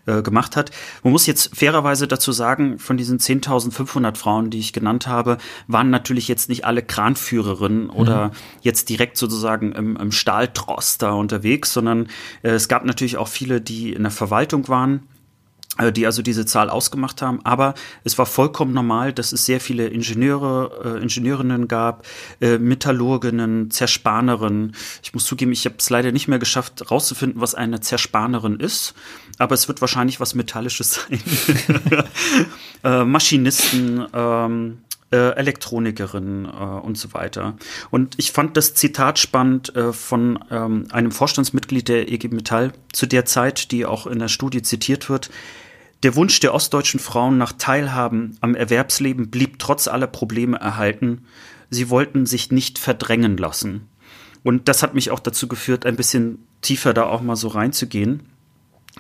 äh, gemacht hat. Man muss jetzt fairerweise dazu sagen, von diesen 10.500 Frauen, die ich genannt habe, waren natürlich jetzt nicht alle Kranführerinnen oder mhm. jetzt direkt sozusagen im, im Stahltrost da unterwegs, sondern äh, es gab natürlich auch viele, die in der Verwaltung waren äh, die also diese Zahl ausgemacht haben. Aber es war vollkommen normal, dass es sehr viele Ingenieure, äh, Ingenieurinnen gab, äh, Metallurginnen, Zerspanerinnen. Ich muss zugeben, ich habe es leider nicht mehr geschafft, rauszufinden, was eine Zerspanerin ist. Aber es wird wahrscheinlich was Metallisches sein. äh, Maschinisten, ähm, äh, Elektronikerin äh, und so weiter. Und ich fand das Zitat spannend äh, von ähm, einem Vorstandsmitglied der EG Metall zu der Zeit, die auch in der Studie zitiert wird. Der Wunsch der ostdeutschen Frauen nach Teilhaben am Erwerbsleben blieb trotz aller Probleme erhalten. Sie wollten sich nicht verdrängen lassen. Und das hat mich auch dazu geführt, ein bisschen tiefer da auch mal so reinzugehen.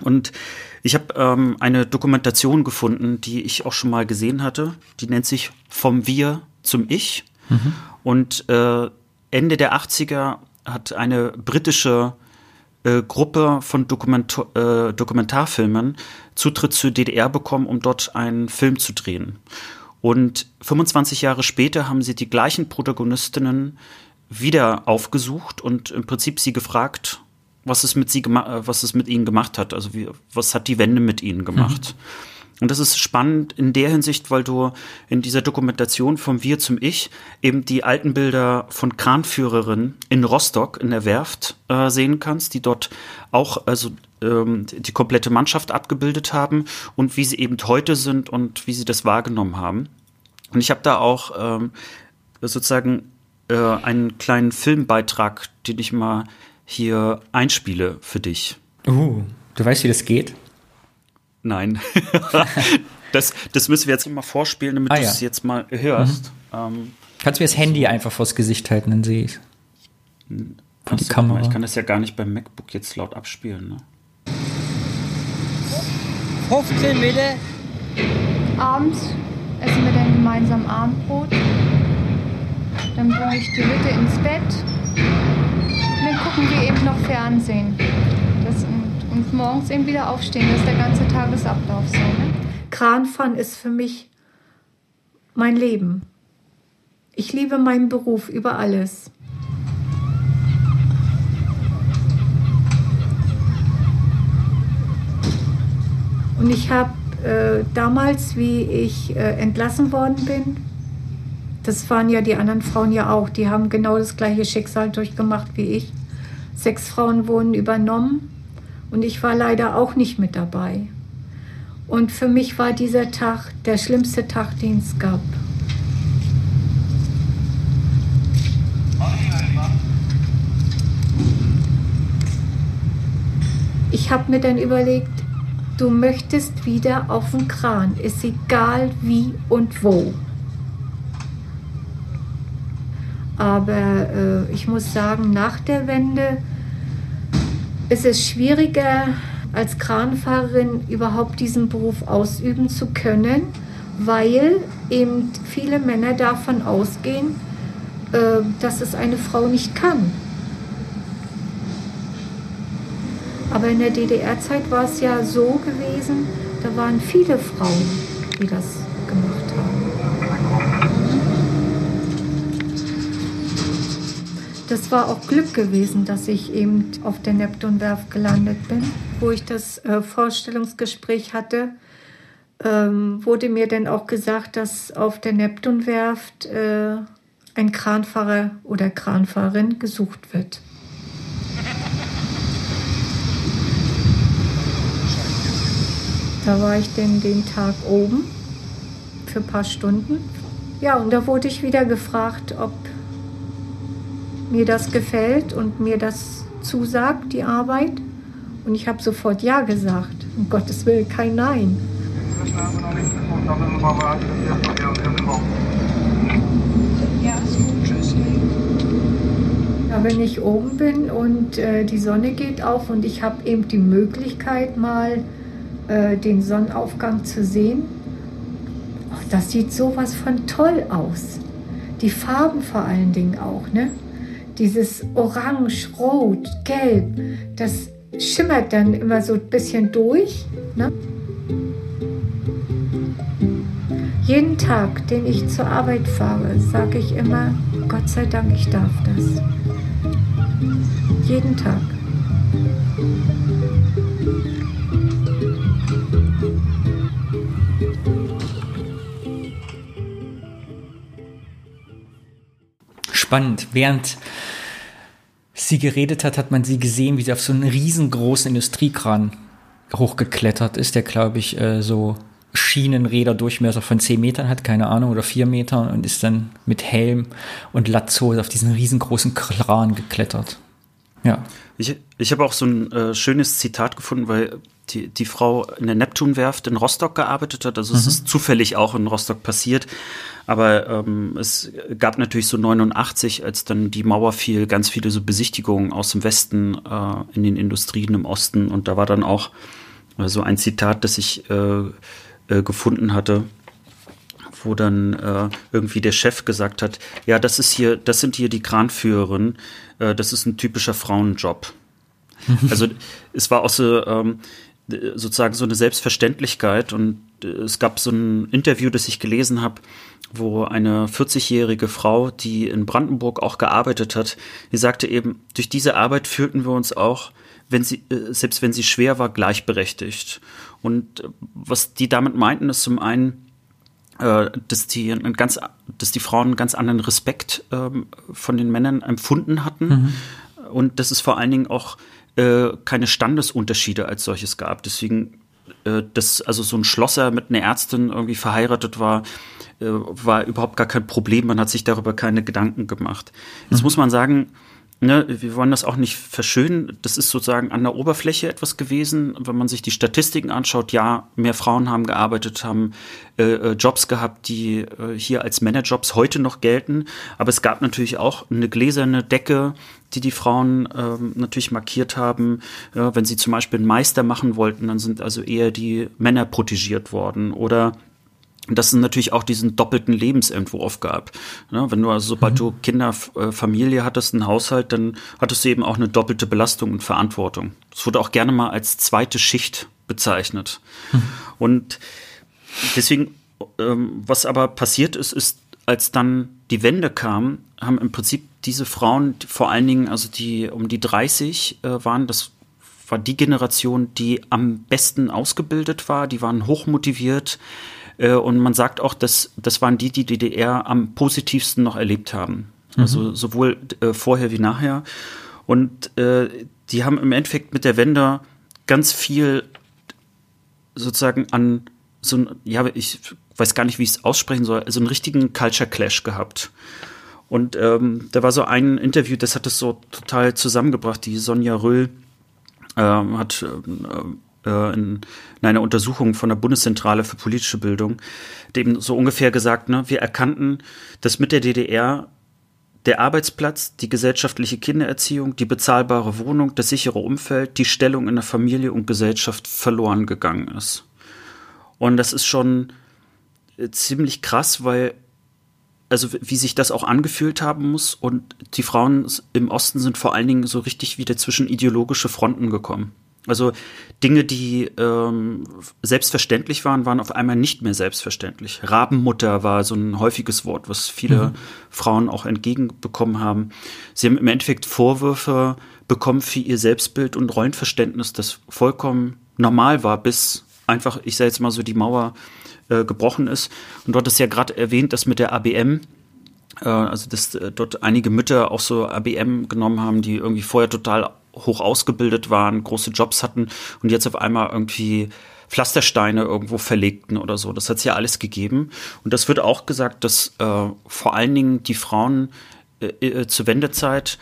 Und Ich habe ähm, eine Dokumentation gefunden, die ich auch schon mal gesehen hatte. Die nennt sich Vom Wir zum Ich. Mhm. Und äh, Ende der 80er hat eine britische äh, Gruppe von Dokument äh, Dokumentarfilmen Zutritt zur DDR bekommen, um dort einen Film zu drehen. Und 25 Jahre später haben sie die gleichen Protagonistinnen wieder aufgesucht und im Prinzip sie gefragt, was es mit sie äh, was es mit ihnen gemacht hat. Also wie, was hat die Wende mit ihnen gemacht? Mhm. Und das ist spannend in der Hinsicht, weil du in dieser Dokumentation vom Wir zum Ich eben die alten Bilder von Kranführerin in Rostock in der Werft äh, sehen kannst, die dort auch also ähm, die komplette Mannschaft abgebildet haben und wie sie eben heute sind und wie sie das wahrgenommen haben. Und ich habe da auch ähm, sozusagen äh, einen kleinen Filmbeitrag, den ich mal hier einspiele für dich. Uh, du weißt, wie das geht? Nein. das, das müssen wir jetzt mal vorspielen, damit ah, du es ja. jetzt mal hörst. Mhm. Ähm, Kannst du mir das Handy so. einfach vors Gesicht halten, dann sehe ich es. Die Kamera. Ich kann das ja gar nicht beim MacBook jetzt laut abspielen. Ne? 15 Meter. Abends essen wir dann gemeinsam Abendbrot. Dann bringe ich die Hütte ins Bett. Und dann gucken wir eben noch Fernsehen morgens eben wieder aufstehen. Das ist der ganze Tagesablauf so. Ne? Kranfahren ist für mich mein Leben. Ich liebe meinen Beruf über alles. Und ich habe äh, damals, wie ich äh, entlassen worden bin, das waren ja die anderen Frauen ja auch, die haben genau das gleiche Schicksal durchgemacht wie ich. Sechs Frauen wurden übernommen und ich war leider auch nicht mit dabei. Und für mich war dieser Tag der schlimmste Tag, den es gab. Ich habe mir dann überlegt, du möchtest wieder auf den Kran, ist egal wie und wo. Aber äh, ich muss sagen, nach der Wende ist es schwieriger, als Kranfahrerin überhaupt diesen Beruf ausüben zu können, weil eben viele Männer davon ausgehen, äh, dass es eine Frau nicht kann. Aber in der DDR-Zeit war es ja so gewesen, da waren viele Frauen, die das gemacht haben. Das war auch Glück gewesen, dass ich eben auf der Neptunwerft gelandet bin. Wo ich das äh, Vorstellungsgespräch hatte, ähm, wurde mir dann auch gesagt, dass auf der Neptunwerft äh, ein Kranfahrer oder Kranfahrerin gesucht wird. Da war ich denn den Tag oben für ein paar Stunden. Ja, und da wurde ich wieder gefragt, ob mir das gefällt und mir das zusagt, die Arbeit. Und ich habe sofort Ja gesagt. Um Gottes Willen, kein Nein. Ja, wenn ich oben bin und äh, die Sonne geht auf und ich habe eben die Möglichkeit, mal äh, den Sonnenaufgang zu sehen, oh, das sieht sowas von toll aus. Die Farben vor allen Dingen auch, ne? Dieses Orange, Rot, Gelb, das schimmert dann immer so ein bisschen durch. Ne? Jeden Tag, den ich zur Arbeit fahre, sage ich immer, Gott sei Dank, ich darf das. Jeden Tag. Spannend. Während sie geredet hat, hat man sie gesehen, wie sie auf so einen riesengroßen Industriekran hochgeklettert ist, der, glaube ich, äh, so Schienenräder Durchmesser von 10 Metern hat, keine Ahnung, oder 4 Metern und ist dann mit Helm und Lazzo auf diesen riesengroßen Kran geklettert. Ja. Ich, ich habe auch so ein äh, schönes Zitat gefunden, weil die, die Frau in der Neptunwerft in Rostock gearbeitet hat. Also mhm. es ist zufällig auch in Rostock passiert. Aber ähm, es gab natürlich so 89, als dann die Mauer fiel, ganz viele so Besichtigungen aus dem Westen äh, in den Industrien im Osten. Und da war dann auch Also ein Zitat, das ich äh, äh, gefunden hatte, wo dann äh, irgendwie der Chef gesagt hat, ja, das ist hier, das sind hier die Kranführerinnen, äh, das ist ein typischer Frauenjob. also es war auch so ähm, sozusagen so eine Selbstverständlichkeit und äh, es gab so ein Interview, das ich gelesen habe, wo eine 40-jährige Frau, die in Brandenburg auch gearbeitet hat, die sagte eben, durch diese Arbeit fühlten wir uns auch, wenn sie, äh, selbst wenn sie schwer war, gleichberechtigt. Und äh, was die damit meinten, ist zum einen, dass die einen ganz, dass die Frauen einen ganz anderen Respekt ähm, von den Männern empfunden hatten mhm. und dass es vor allen Dingen auch keine Standesunterschiede als solches gab. Deswegen äh, dass also so ein Schlosser mit einer Ärztin irgendwie verheiratet war, äh, war überhaupt gar kein Problem. Man hat sich darüber keine Gedanken gemacht. Jetzt mhm. muss man sagen, Ne, wir wollen das auch nicht verschönen. Das ist sozusagen an der Oberfläche etwas gewesen. Wenn man sich die Statistiken anschaut, ja, mehr Frauen haben gearbeitet, haben äh, äh Jobs gehabt, die äh, hier als Männerjobs heute noch gelten. Aber es gab natürlich auch eine gläserne Decke, die die Frauen ähm, natürlich markiert haben. Ja, wenn sie zum Beispiel einen Meister machen wollten, dann sind also eher die Männer protegiert worden. Oder dass es natürlich auch diesen doppelten Lebensentwurf gab. Ja, wenn du also, sobald mhm. du Kinder, äh, Familie hattest, einen Haushalt, dann hattest du eben auch eine doppelte Belastung und Verantwortung. Das wurde auch gerne mal als zweite Schicht bezeichnet. Mhm. Und deswegen, ähm, was aber passiert ist, ist, als dann die Wende kam, haben im Prinzip diese Frauen, vor allen Dingen, also die um die 30 äh, waren, das war die Generation, die am besten ausgebildet war, die waren hochmotiviert, äh, und man sagt auch, dass das waren die, die die DDR am positivsten noch erlebt haben. Also mhm. sowohl äh, vorher wie nachher. Und äh, die haben im Endeffekt mit der Wende ganz viel sozusagen an so ein, ja, ich weiß gar nicht, wie ich es aussprechen soll, also einen richtigen Culture Clash gehabt. Und ähm, da war so ein Interview, das hat es so total zusammengebracht. Die Sonja Röll ähm, hat ähm, äh, in, in einer Untersuchung von der Bundeszentrale für politische Bildung, dem so ungefähr gesagt, ne, wir erkannten, dass mit der DDR der Arbeitsplatz, die gesellschaftliche Kindererziehung, die bezahlbare Wohnung, das sichere Umfeld, die Stellung in der Familie und Gesellschaft verloren gegangen ist. Und das ist schon äh, ziemlich krass, weil also wie sich das auch angefühlt haben muss und die Frauen im Osten sind vor allen Dingen so richtig wieder zwischen ideologische Fronten gekommen. Also Dinge, die ähm, selbstverständlich waren, waren auf einmal nicht mehr selbstverständlich. Rabenmutter war so ein häufiges Wort, was viele mhm. Frauen auch entgegenbekommen haben. Sie haben im Endeffekt Vorwürfe bekommen für ihr Selbstbild und Rollenverständnis, das vollkommen normal war, bis einfach, ich sage jetzt mal so, die Mauer äh, gebrochen ist. Und dort ist ja gerade erwähnt, dass mit der ABM äh, also dass äh, dort einige Mütter auch so ABM genommen haben, die irgendwie vorher total hoch ausgebildet waren, große Jobs hatten und jetzt auf einmal irgendwie Pflastersteine irgendwo verlegten oder so. Das hat es ja alles gegeben. Und das wird auch gesagt, dass äh, vor allen Dingen die Frauen äh, zur Wendezeit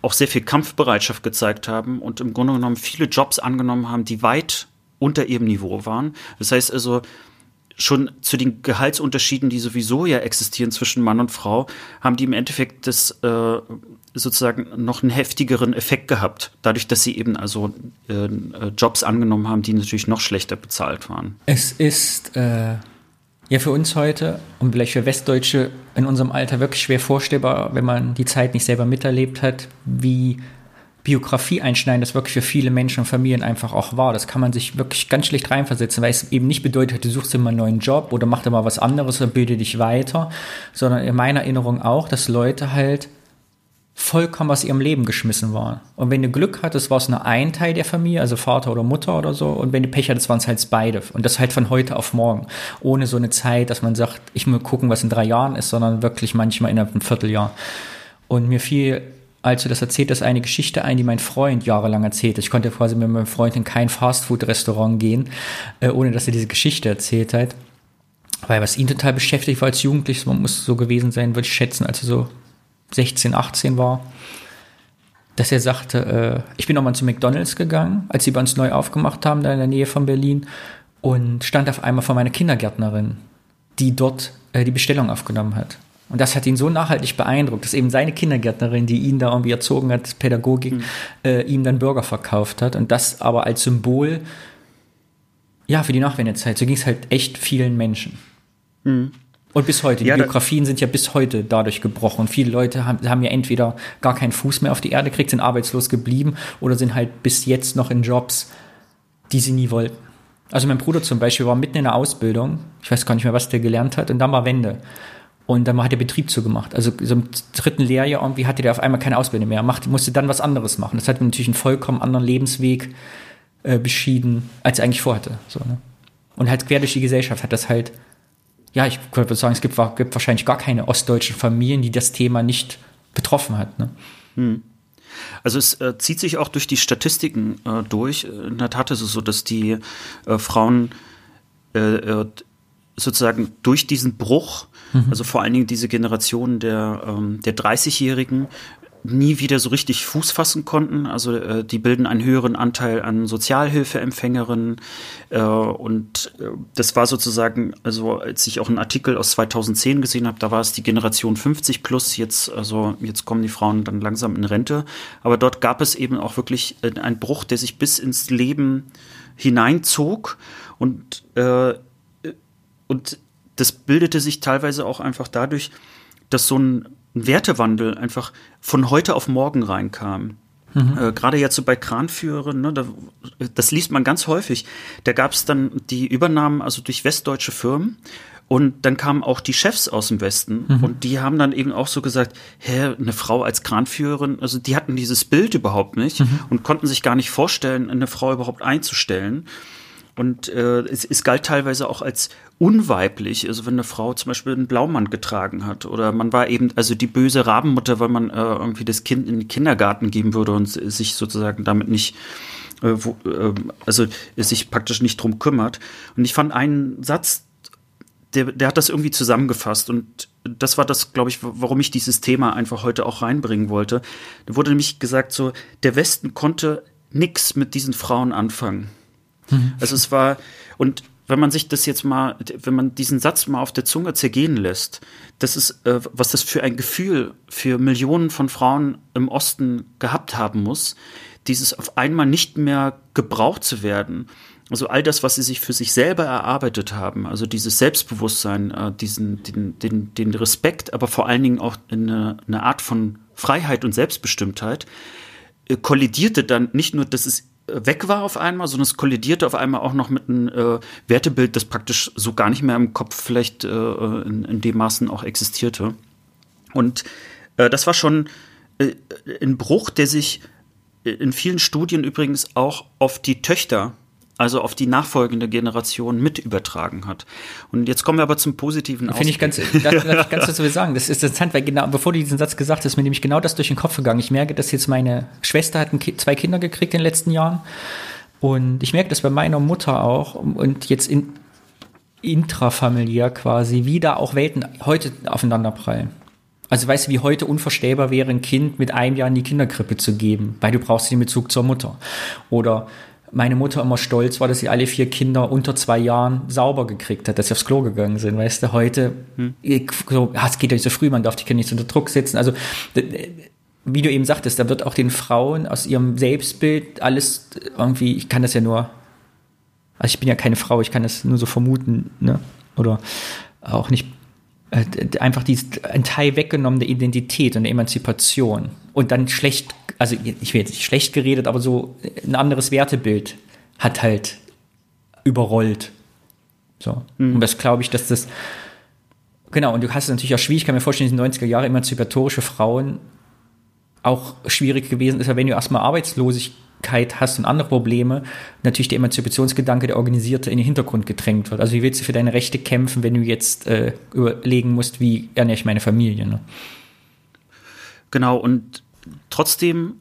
auch sehr viel Kampfbereitschaft gezeigt haben und im Grunde genommen viele Jobs angenommen haben, die weit unter ihrem Niveau waren. Das heißt also, schon zu den Gehaltsunterschieden, die sowieso ja existieren zwischen Mann und Frau, haben die im Endeffekt das äh, sozusagen noch einen heftigeren Effekt gehabt, dadurch, dass sie eben also äh, Jobs angenommen haben, die natürlich noch schlechter bezahlt waren. Es ist äh, ja für uns heute und vielleicht für Westdeutsche in unserem Alter wirklich schwer vorstellbar, wenn man die Zeit nicht selber miterlebt hat, wie Biografie einschneiden, das wirklich für viele Menschen und Familien einfach auch war. Das kann man sich wirklich ganz schlecht reinversetzen, weil es eben nicht bedeutet, du suchst immer einen neuen Job oder mach dir mal was anderes oder bilde dich weiter, sondern in meiner Erinnerung auch, dass Leute halt vollkommen aus ihrem Leben geschmissen waren. Und wenn du Glück hattest, war es nur ein Teil der Familie, also Vater oder Mutter oder so. Und wenn du Pech hattest, waren es halt beide. Und das halt von heute auf morgen. Ohne so eine Zeit, dass man sagt, ich muss gucken, was in drei Jahren ist, sondern wirklich manchmal innerhalb einem Vierteljahr. Und mir fiel als du das erzählt hast, eine Geschichte ein, die mein Freund jahrelang erzählt hat. Ich konnte quasi mit meinem Freund in kein Fastfood-Restaurant gehen, äh, ohne dass er diese Geschichte erzählt hat. Weil was ihn total beschäftigt war als Jugendlicher, man muss so gewesen sein, würde ich schätzen, als er so 16, 18 war, dass er sagte, äh, ich bin nochmal zu McDonalds gegangen, als sie bei uns neu aufgemacht haben, da in der Nähe von Berlin, und stand auf einmal vor meiner Kindergärtnerin, die dort äh, die Bestellung aufgenommen hat. Und das hat ihn so nachhaltig beeindruckt, dass eben seine Kindergärtnerin, die ihn da irgendwie erzogen hat, Pädagogik, mhm. äh, ihm dann Burger verkauft hat. Und das aber als Symbol Ja, für die Nachwendezeit. So ging es halt echt vielen Menschen. Und bis heute. Die Ja, Biografien sind ja bis heute dadurch gebrochen. Und viele Leute haben, haben ja entweder gar keinen Fuß mehr auf die Erde gekriegt, sind arbeitslos geblieben oder sind halt bis jetzt noch in Jobs, die sie nie wollten. Also mein Bruder zum Beispiel war mitten in der Ausbildung. Ich weiß gar nicht mehr, was der gelernt hat. Und dann war Wende. Und dann hat der Betrieb zugemacht. Also so im dritten Lehrjahr irgendwie hatte der auf einmal keine Ausbildung mehr. Macht, musste dann was anderes machen. Das hat ihm natürlich einen vollkommen anderen Lebensweg äh, beschieden, als er eigentlich vorhatte. So, ne? Und halt quer durch die Gesellschaft hat das halt, ja, ich würde sagen, es gibt, gibt wahrscheinlich gar keine ostdeutschen Familien, die das Thema nicht betroffen hat. Ne? Also es äh, zieht sich auch durch die Statistiken äh, durch. In der Tat ist es so, dass die äh, Frauen äh, äh, sozusagen durch diesen Bruch, also vor allen Dingen diese Generation der, ähm, der 30-Jährigen, nie wieder so richtig Fuß fassen konnten. Also äh, die bilden einen höheren Anteil an Sozialhilfeempfängerinnen. Äh, und äh, das war sozusagen, also als ich auch einen Artikel aus 2010 gesehen habe, da war es die Generation 50 plus. Jetzt, also jetzt kommen die Frauen dann langsam in Rente. Aber dort gab es eben auch wirklich äh, einen Bruch, der sich bis ins Leben hineinzog und äh, und das bildete sich teilweise auch einfach dadurch, dass so ein Wertewandel einfach von heute auf morgen reinkam. Äh, Gerade jetzt so bei Kranführern, ne, da, das liest man ganz häufig. Da gab es dann die Übernahmen also durch westdeutsche Firmen. Und dann kamen auch die Chefs aus dem Westen und die haben dann eben auch so gesagt, hä, eine Frau als Kranführerin, also die hatten dieses Bild überhaupt nicht und konnten sich gar nicht vorstellen, eine Frau überhaupt einzustellen. Und äh, es, es galt teilweise auch als unweiblich, also wenn eine Frau zum Beispiel einen Blaumann getragen hat oder man war eben also die böse Rabenmutter, weil man äh, irgendwie das Kind in den Kindergarten geben würde und sich sozusagen damit nicht äh, wo, äh, also sich praktisch nicht drum kümmert. Und ich fand einen Satz, der, der hat das irgendwie zusammengefasst und das war das, glaube ich, warum ich dieses Thema einfach heute auch reinbringen wollte. Da wurde nämlich gesagt, so, der Westen konnte nix mit diesen Frauen anfangen. Also es war, und wenn man sich das jetzt mal, wenn man diesen Satz mal auf der Zunge zergehen lässt, das ist, äh, was das für ein Gefühl für Millionen von Frauen im Osten gehabt haben muss, dieses auf einmal nicht mehr gebraucht zu werden. Also all das, was sie sich für sich selber erarbeitet haben, also dieses Selbstbewusstsein, äh, diesen, den, den, den Respekt, aber vor allen Dingen auch eine, eine Art von Freiheit und Selbstbestimmtheit, äh, kollidierte dann nicht nur, dass es weg war auf einmal, sondern es kollidierte auf einmal auch noch mit einem äh, Wertebild, das praktisch so gar nicht mehr im Kopf vielleicht äh, in, in dem Maßen auch existierte. Und äh, das war schon äh, ein Bruch, der sich in vielen Studien übrigens auch auf die Töchter, also auf die nachfolgende Generation mit übertragen hat. Und jetzt kommen wir aber zum positiven Finde ich ganz, das, das ich ganz dazu sagen. Das ist interessant, weil genau, bevor du diesen Satz gesagt hast, ist mir nämlich genau das durch den Kopf gegangen. Ich merke, dass jetzt meine Schwester hat ein Ki zwei Kinder gekriegt in den letzten Jahren. Und ich merke das bei meiner Mutter auch. Und jetzt in, intrafamiliär quasi, wie da auch Welten heute aufeinanderprallen. Also weißt du, wie heute unvorstellbar wäre, ein Kind mit einem Jahr in die Kinderkrippe zu geben, weil du brauchst den Bezug zur Mutter. Oder meine Mutter immer stolz war, dass sie alle vier Kinder unter zwei Jahren sauber gekriegt hat, dass sie aufs Klo gegangen sind. Weißt du, heute, ich, so, ah, es geht ja nicht so früh, man darf die Kinder nicht unter Druck setzen. Also, wie du eben sagtest, da wird auch den Frauen aus ihrem Selbstbild alles irgendwie, ich kann das ja nur, also ich bin ja keine Frau, ich kann das nur so vermuten, ne? Oder auch nicht äh, einfach die, ein Teil weggenommen der Identität und der Emanzipation und dann schlecht, also ich will jetzt nicht schlecht geredet, aber so ein anderes Wertebild hat halt überrollt. So. Und das glaube ich, dass das, genau, und du hast es natürlich auch schwierig, ich kann mir vorstellen, in den 90er Jahre emanzipatorische Frauen auch schwierig gewesen ist, wenn du erstmal Arbeitslosigkeit hast und andere Probleme, natürlich der Emanzipationsgedanke der Organisierte in den Hintergrund gedrängt wird. Also wie willst du für deine Rechte kämpfen, wenn du jetzt äh, überlegen musst, wie ernähre ich meine Familie? Ne? Genau, und trotzdem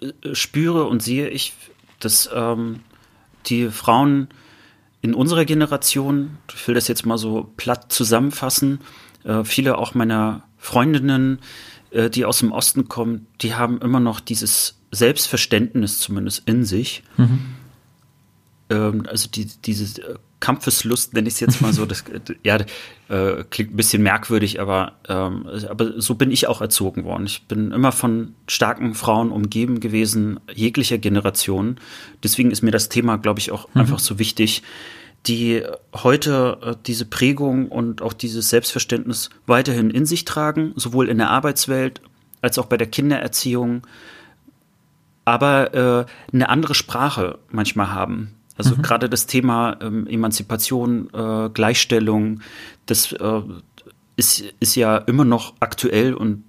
äh, spüre und sehe ich, dass ähm, die Frauen in unserer Generation, ich will das jetzt mal so platt zusammenfassen, äh, viele auch meiner Freundinnen, äh, die aus dem Osten kommen, die haben immer noch dieses Selbstverständnis zumindest in sich. Ähm, also die, diese äh, Kampfeslust, nenne ich es jetzt mal so. Das ja, äh, klingt ein bisschen merkwürdig, aber, ähm, aber so bin ich auch erzogen worden. Ich bin immer von starken Frauen umgeben gewesen, jeglicher Generation. Deswegen ist mir das Thema, glaube ich, auch mhm. einfach so wichtig, die heute äh, diese Prägung und auch dieses Selbstverständnis weiterhin in sich tragen, sowohl in der Arbeitswelt als auch bei der Kindererziehung, aber äh, eine andere Sprache manchmal haben also mhm. gerade das Thema ähm, Emanzipation, äh, Gleichstellung, das äh, ist, ist ja immer noch aktuell und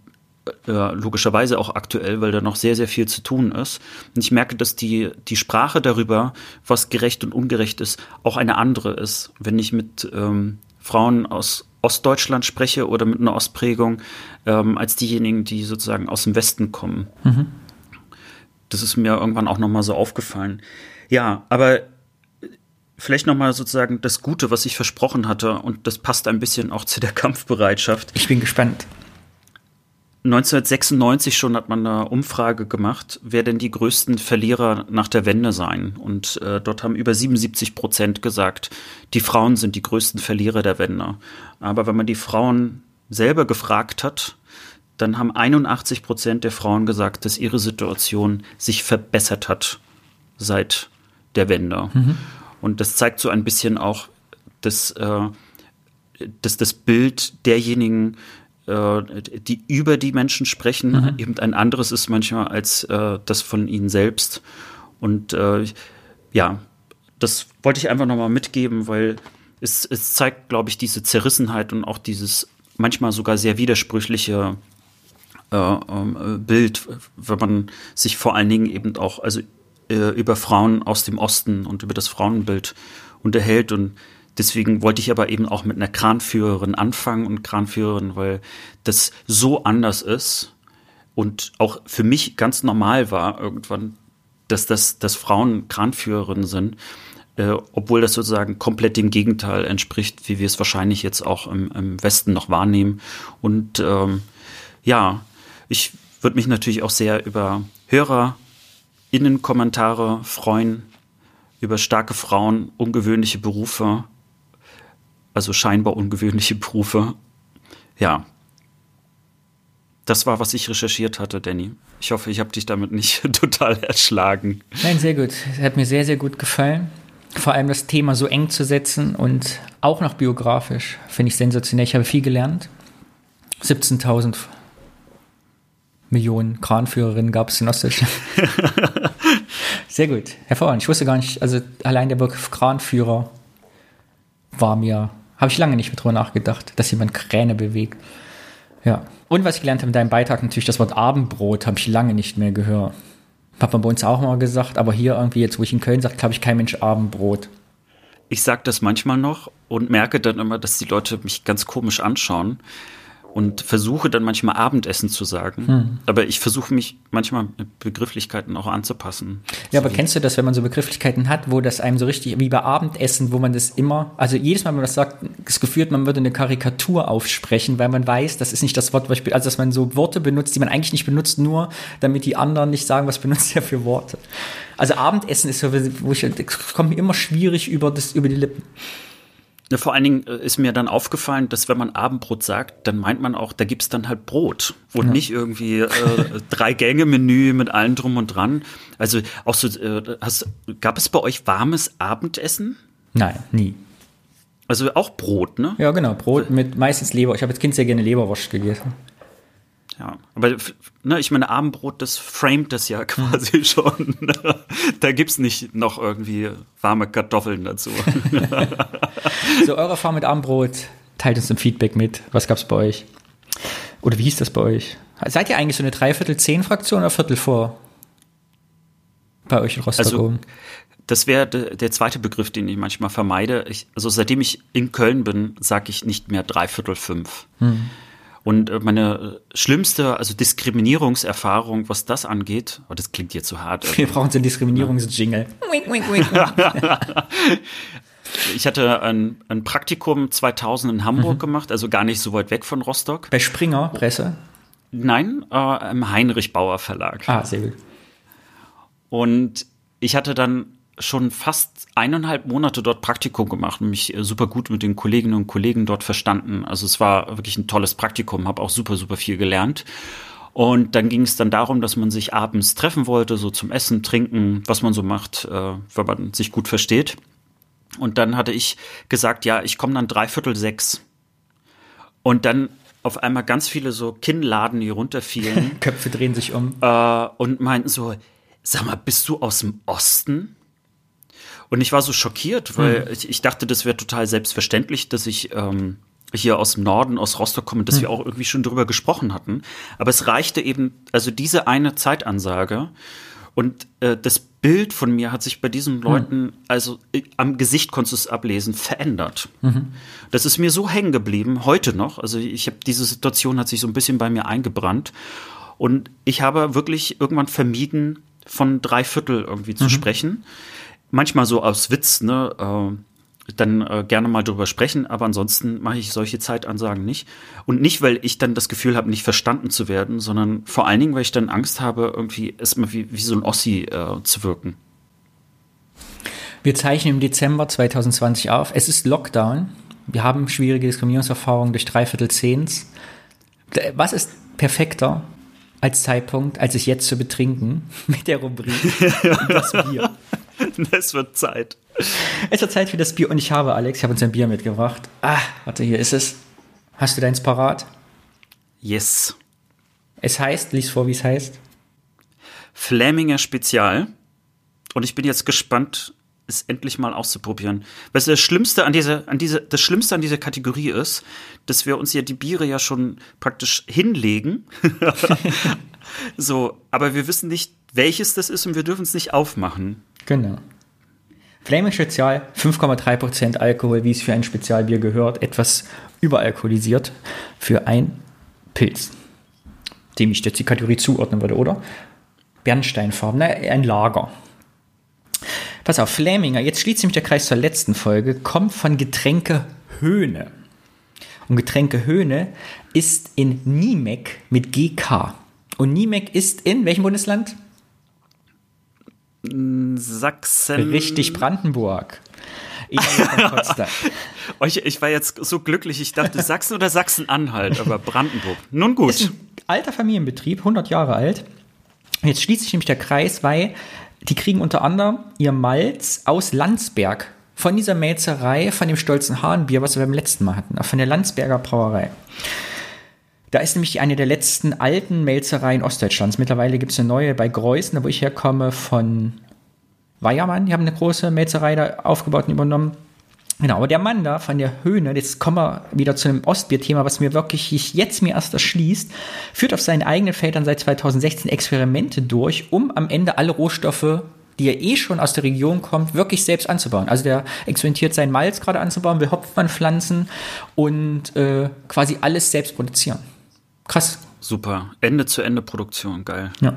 äh, logischerweise auch aktuell, weil da noch sehr, sehr viel zu tun ist. Und ich merke, dass die, die Sprache darüber, was gerecht und ungerecht ist, auch eine andere ist. Wenn ich mit ähm, Frauen aus Ostdeutschland spreche oder mit einer Ostprägung, ähm, als diejenigen, die sozusagen aus dem Westen kommen. Mhm. Das ist mir irgendwann auch nochmal so aufgefallen. Ja, aber vielleicht nochmal sozusagen das Gute, was ich versprochen hatte, und das passt ein bisschen auch zu der Kampfbereitschaft. Ich bin gespannt. 1996 schon hat man eine Umfrage gemacht, wer denn die größten Verlierer nach der Wende seien. Und äh, dort haben über 77 Prozent gesagt, die Frauen sind die größten Verlierer der Wende. Aber wenn man die Frauen selber gefragt hat, dann haben 81 Prozent der Frauen gesagt, dass ihre Situation sich verbessert hat seit der Wende. Mhm. Und das zeigt so ein bisschen auch, dass, äh, dass das Bild derjenigen, die über die Menschen sprechen, mhm. eben ein anderes ist manchmal als äh, das von ihnen selbst. Und äh, ja, das wollte ich einfach nochmal mitgeben, weil es, es zeigt, glaube ich, diese Zerrissenheit und auch dieses manchmal sogar sehr widersprüchliche äh, ähm, Bild, wenn man sich vor allen Dingen eben auch, also äh, über Frauen aus dem Osten und über das Frauenbild unterhält. Und deswegen wollte ich aber eben auch mit einer Kranführerin anfangen und Kranführerin, weil das so anders ist und auch für mich ganz normal war irgendwann, dass das dass Frauen Kranführerinnen sind. Äh, obwohl das sozusagen komplett dem Gegenteil entspricht, wie wir es wahrscheinlich jetzt auch im, im Westen noch wahrnehmen. Und ähm, ja, ich würde mich natürlich auch sehr über Hörer Innenkommentare freuen über starke Frauen, ungewöhnliche Berufe, also scheinbar ungewöhnliche Berufe. Ja. Das war, was ich recherchiert hatte, Danny. Ich hoffe, ich habe dich damit nicht total erschlagen. Nein, sehr gut. Es hat mir sehr, sehr gut gefallen. Vor allem das Thema so eng zu setzen und auch noch biografisch finde ich sensationell. Ich habe viel gelernt. 17.000 Millionen Kranführerinnen gab es in Ostdeutschland. Sehr gut, hervorragend. Ich wusste gar nicht, also allein der Begriff Kranführer war mir, habe ich lange nicht mehr drüber nachgedacht, dass jemand Kräne bewegt. Ja. Und was ich gelernt habe in deinem Beitrag, natürlich das Wort Abendbrot, habe ich lange nicht mehr gehört. Hat man bei uns auch mal gesagt, aber hier irgendwie, jetzt wo ich in Köln sage, glaube ich kein Mensch Abendbrot. Ich sage das manchmal noch und merke dann immer, dass die Leute mich ganz komisch anschauen und versuche dann manchmal Abendessen zu sagen. Hm. Aber ich versuche mich manchmal mit Begrifflichkeiten auch anzupassen. Ja, aber kennst du das, wenn man so Begrifflichkeiten hat, wo das einem so richtig, wie bei Abendessen, wo man das immer, also jedes Mal, wenn man das sagt, das Gefühl man würde eine Karikatur aufsprechen, weil man weiß, das ist nicht das Wort, also dass man so Worte benutzt, die man eigentlich nicht benutzt, nur damit die anderen nicht sagen, was benutzt er für Worte. Also Abendessen ist so, wo ich, das kommt mir immer schwierig über, das, über die Lippen. Vor allen Dingen äh, ist mir dann aufgefallen, dass wenn man Abendbrot sagt, dann meint man auch, da gibt's dann halt Brot und ja. nicht irgendwie äh, drei Gänge Menü mit allem drum und dran. Also auch so, äh, hast, gab es bei euch warmes Abendessen? Nein, nie. Also auch Brot, ne? Ja, genau, Brot mit meistens Leber. Ich habe als Kind sehr gerne Leberwurst gegessen. Ja, aber ne, ich meine, Abendbrot, das framet das ja quasi schon. da gibt's nicht noch irgendwie warme Kartoffeln dazu. so, eure Erfahrung mit Abendbrot, teilt uns ein Feedback mit. Was gab's bei euch? Oder wie hieß das bei euch? Seid ihr eigentlich so eine Dreiviertel-Zehn-Fraktion oder Viertel vor? Bei euch in Rostock also, Das wäre de, der zweite Begriff, den ich manchmal vermeide. Ich, also seitdem ich in Köln bin, sage ich nicht mehr Dreiviertel fünf. Hm. Und äh, meine schlimmste, also Diskriminierungserfahrung, was das angeht, oh, das klingt jetzt zu hart. Wir brauchen so einen Diskriminierungsjingle. ich hatte ein, ein, Praktikum 2000 in Hamburg mhm. gemacht, also gar nicht so weit weg von Rostock. Bei Springer Presse? Nein, äh, im Heinrich Bauer Verlag. Ah, sehr gut. Und ich hatte dann schon fast eineinhalb Monate dort Praktikum gemacht und mich äh, super gut mit den Kolleginnen und Kollegen dort verstanden. Also es war wirklich ein tolles Praktikum, habe auch super, super viel gelernt. Und dann ging es dann darum, dass man sich abends treffen wollte, so zum Essen, Trinken, was man so macht, äh, wenn man sich gut versteht. Und dann hatte ich gesagt, ja, ich komme dann dreiviertel sechs. Und dann auf einmal ganz viele so Kinnladen, die runterfielen. Köpfe drehen sich um. Äh, und meinten so, sag mal, bist du aus dem Osten? Und ich war so schockiert, weil mhm. ich, ich, dachte, das wäre total selbstverständlich, dass ich ähm, hier aus dem Norden, aus Rostock komme, dass mhm. wir auch irgendwie schon drüber gesprochen hatten. Aber es reichte eben, also diese eine Zeitansage. Und äh, das Bild von mir hat sich bei diesen Leuten, mhm. also äh, am Gesicht konntest du es ablesen, verändert. Mhm. Das ist mir so hängen geblieben, heute noch. Also ich habe diese Situation hat sich so ein bisschen bei mir eingebrannt. Und ich habe wirklich irgendwann vermieden, von drei Viertel irgendwie zu mhm. sprechen. Manchmal so aus Witz, ne? Äh, dann äh, gerne mal drüber sprechen, aber ansonsten mache ich solche Zeitansagen nicht. Und nicht, weil ich dann das Gefühl habe, nicht verstanden zu werden, sondern vor allen Dingen, weil ich dann Angst habe, irgendwie erstmal wie, wie so ein Ossi äh, zu wirken. Wir zeichnen im Dezember 2020 auf. Es ist Lockdown. Wir haben schwierige Diskriminierungserfahrungen durch dreiviertel Zehns. Was ist perfekter als Zeitpunkt, als sich jetzt zu betrinken mit der Rubrik das Bier? Es wird Zeit. Es wird Zeit für das Bier und ich habe, Alex, ich habe uns ein Bier mitgebracht. Ah, warte, hier ist es. Hast du deins parat? Yes. Es heißt, lies vor, wie es heißt. Fläminger Spezial. Und ich bin jetzt gespannt, es endlich mal auszuprobieren. Weißt du, das Schlimmste an dieser, an dieser, das Schlimmste an dieser Kategorie ist, dass wir uns ja die Biere ja schon praktisch hinlegen. so, aber wir wissen nicht, welches das ist und wir dürfen es nicht aufmachen. Genau. Flaming Spezial, 5,3% Alkohol, wie es für ein Spezialbier gehört, etwas überalkoholisiert für ein Pilz, dem ich jetzt die Kategorie zuordnen würde, oder? Bernsteinfarben, ne? ein Lager. Pass auf, Flaminger, jetzt schließt sich der Kreis zur letzten Folge, kommt von Getränke Höhne. Und Getränke Höhne ist in Niemek mit GK. Und Niemek ist in welchem Bundesland? Sachsen. Richtig, Brandenburg. ich, ich war jetzt so glücklich, ich dachte Sachsen oder Sachsen-Anhalt, aber Brandenburg. Nun gut. Ist ein alter Familienbetrieb, 100 Jahre alt. Jetzt schließt sich nämlich der Kreis, weil die kriegen unter anderem ihr Malz aus Landsberg. Von dieser Melzerei, von dem stolzen Hahnbier, was wir beim letzten Mal hatten, von der Landsberger Brauerei. Da ist nämlich eine der letzten alten Melzereien Ostdeutschlands. Mittlerweile gibt es eine neue bei Greußen, da wo ich herkomme, von Weiermann. Die haben eine große Melzerei da aufgebaut und übernommen. Genau, aber der Mann da von der Höhne, jetzt kommen wir wieder zu einem Ostbier-Thema, was mir wirklich jetzt mir erst erschließt, führt auf seinen eigenen Feldern seit 2016 Experimente durch, um am Ende alle Rohstoffe die ja eh schon aus der Region kommt, wirklich selbst anzubauen. Also der experimentiert seinen Malz gerade anzubauen, will Hopfen pflanzen und äh, quasi alles selbst produzieren. Krass. Super. Ende-zu-Ende-Produktion, geil. Ja.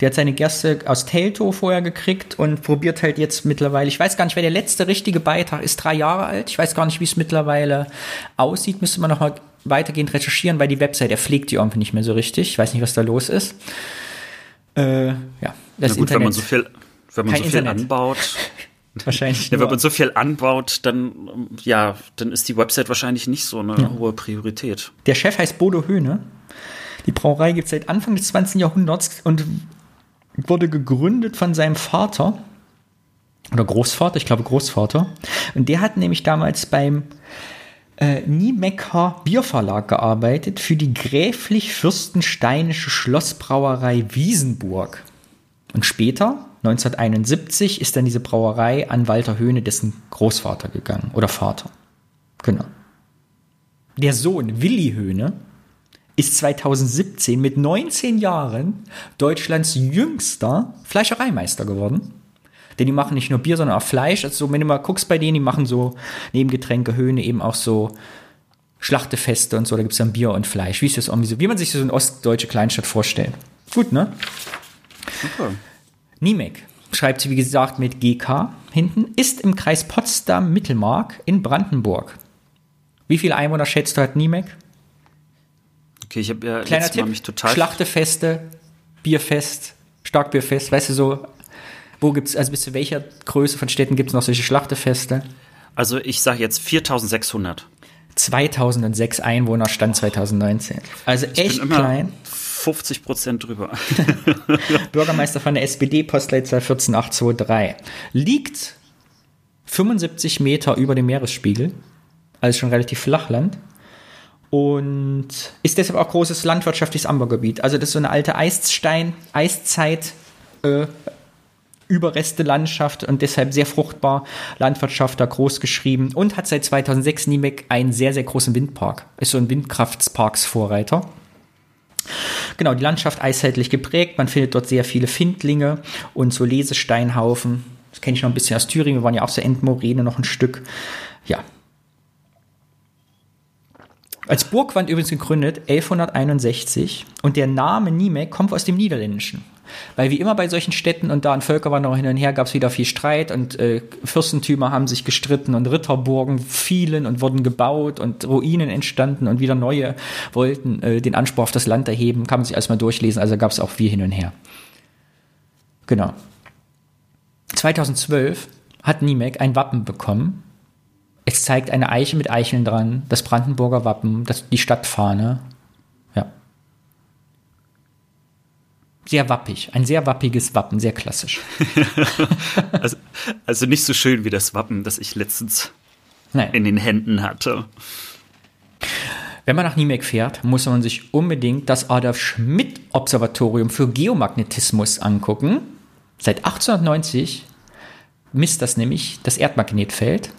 Der hat seine Gerste aus Telto vorher gekriegt und probiert halt jetzt mittlerweile, ich weiß gar nicht, wer der letzte richtige Beitrag ist, drei Jahre alt. Ich weiß gar nicht, wie es mittlerweile aussieht. Müsste man nochmal weitergehend recherchieren, weil die Website, er pflegt die irgendwie nicht mehr so richtig. Ich weiß nicht, was da los ist. Äh, ja, das Na gut, Internet. wenn man so viel, wenn man so viel anbaut. Wahrscheinlich. Ja, wenn man so viel anbaut, dann, ja, dann ist die Website wahrscheinlich nicht so eine ja. hohe Priorität. Der Chef heißt Bodo Höhne. Die Brauerei gibt es seit Anfang des 20. Jahrhunderts und wurde gegründet von seinem Vater oder Großvater, ich glaube Großvater. Und der hat nämlich damals beim äh, Niemecker Bierverlag gearbeitet für die gräflich-fürstensteinische Schlossbrauerei Wiesenburg. Und später 1971 ist dann diese Brauerei an Walter Höhne, dessen Großvater gegangen oder Vater. Genau. Der Sohn Willi Höhne ist 2017 mit 19 Jahren Deutschlands jüngster Fleischereimeister geworden. Denn die machen nicht nur Bier, sondern auch Fleisch. Also wenn du mal guckst bei denen, die machen so neben Getränke, Höhne eben auch so Schlachtefeste und so. Da gibt es dann Bier und Fleisch. Wie ist das irgendwie so? Wie man sich so eine ostdeutsche Kleinstadt vorstellt. Gut, ne? Super. Niemek schreibt sie, wie gesagt, mit GK hinten, ist im Kreis Potsdam-Mittelmark in Brandenburg. Wie viele Einwohner schätzt du hat Niemek? Okay, ich habe ja Kleiner Tipp, mich total Schlachtefeste, Bierfest, Starkbierfest, weißt du so, Wo gibt's, also bis zu welcher Größe von Städten gibt es noch solche Schlachtefeste? Also ich sage jetzt 4600. 2006 Einwohner, Stand 2019. Also echt klein. 50 Prozent drüber. Bürgermeister von der SPD, Postleitzahl 14823. Liegt 75 Meter über dem Meeresspiegel. Also schon relativ Flachland. Und ist deshalb auch großes landwirtschaftliches Anbaugebiet. Also das ist so eine alte Eisstein, Eiszeit, äh, Überreste Landschaft und deshalb sehr fruchtbar. Landwirtschaft da groß geschrieben und hat seit 2006 Niemek einen sehr, sehr großen Windpark. Ist so ein Windkraftsparksvorreiter. Genau, die Landschaft eiszeitlich geprägt. Man findet dort sehr viele Findlinge und so Lesesteinhaufen. Das kenne ich noch ein bisschen aus Thüringen. Wir waren ja auch so Endmoräne noch ein Stück. Ja. Als Burgwand übrigens gegründet, 1161. Und der Name Niemek kommt aus dem Niederländischen. Weil wie immer bei solchen Städten und da in Völkerwanderung hin und her gab es wieder viel Streit und äh, Fürstentümer haben sich gestritten und Ritterburgen fielen und wurden gebaut und Ruinen entstanden und wieder neue wollten äh, den Anspruch auf das Land erheben. Kann man sich erstmal durchlesen, also gab es auch viel hin und her. Genau. 2012 hat Niemek ein Wappen bekommen. Es zeigt eine Eiche mit Eicheln dran, das Brandenburger Wappen, das, die Stadtfahne sehr wappig, ein sehr wappiges Wappen, sehr klassisch. also, also, nicht so schön wie das Wappen, das ich letztens Nein. in den Händen hatte. Wenn man nach Niemek fährt, muss man sich unbedingt das Adolf Schmidt Observatorium für Geomagnetismus angucken. Seit 1890 misst das nämlich das Erdmagnetfeld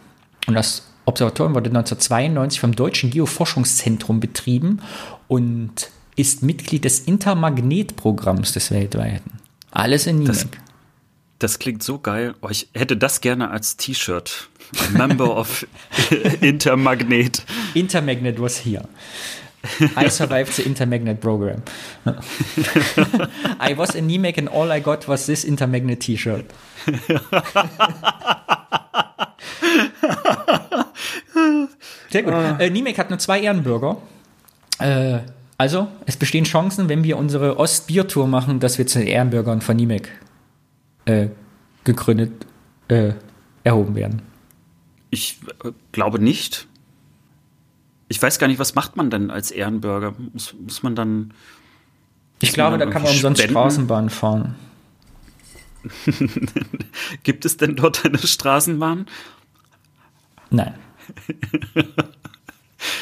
und das Observatorium wurde 1992 vom Deutschen Geoforschungszentrum betrieben und ist Mitglied des Intermagnetprogramms des weltweiten. Alles in Niemek. Das, das klingt so geil. Oh, ich hätte das gerne als T-Shirt. Member of Intermagnet. Intermagnet was here. I survived the Intermagnet program. I was in Niemek and all I got was this Intermagnet T-Shirt. Sehr gut. Äh, Niemek hat nur zwei Ehrenbürger. Äh, also, es bestehen Chancen, wenn wir unsere Ostbiertour machen, dass wir zu den Ehrenbürgern von Niemek äh, gegründet äh, erhoben werden. Ich äh, glaube nicht. Ich weiß gar nicht, was macht man denn als Ehrenbürger? Muss, muss man dann. Ich glaube, da kann man umsonst spenden? Straßenbahn fahren. Gibt es denn dort eine Straßenbahn? Nein.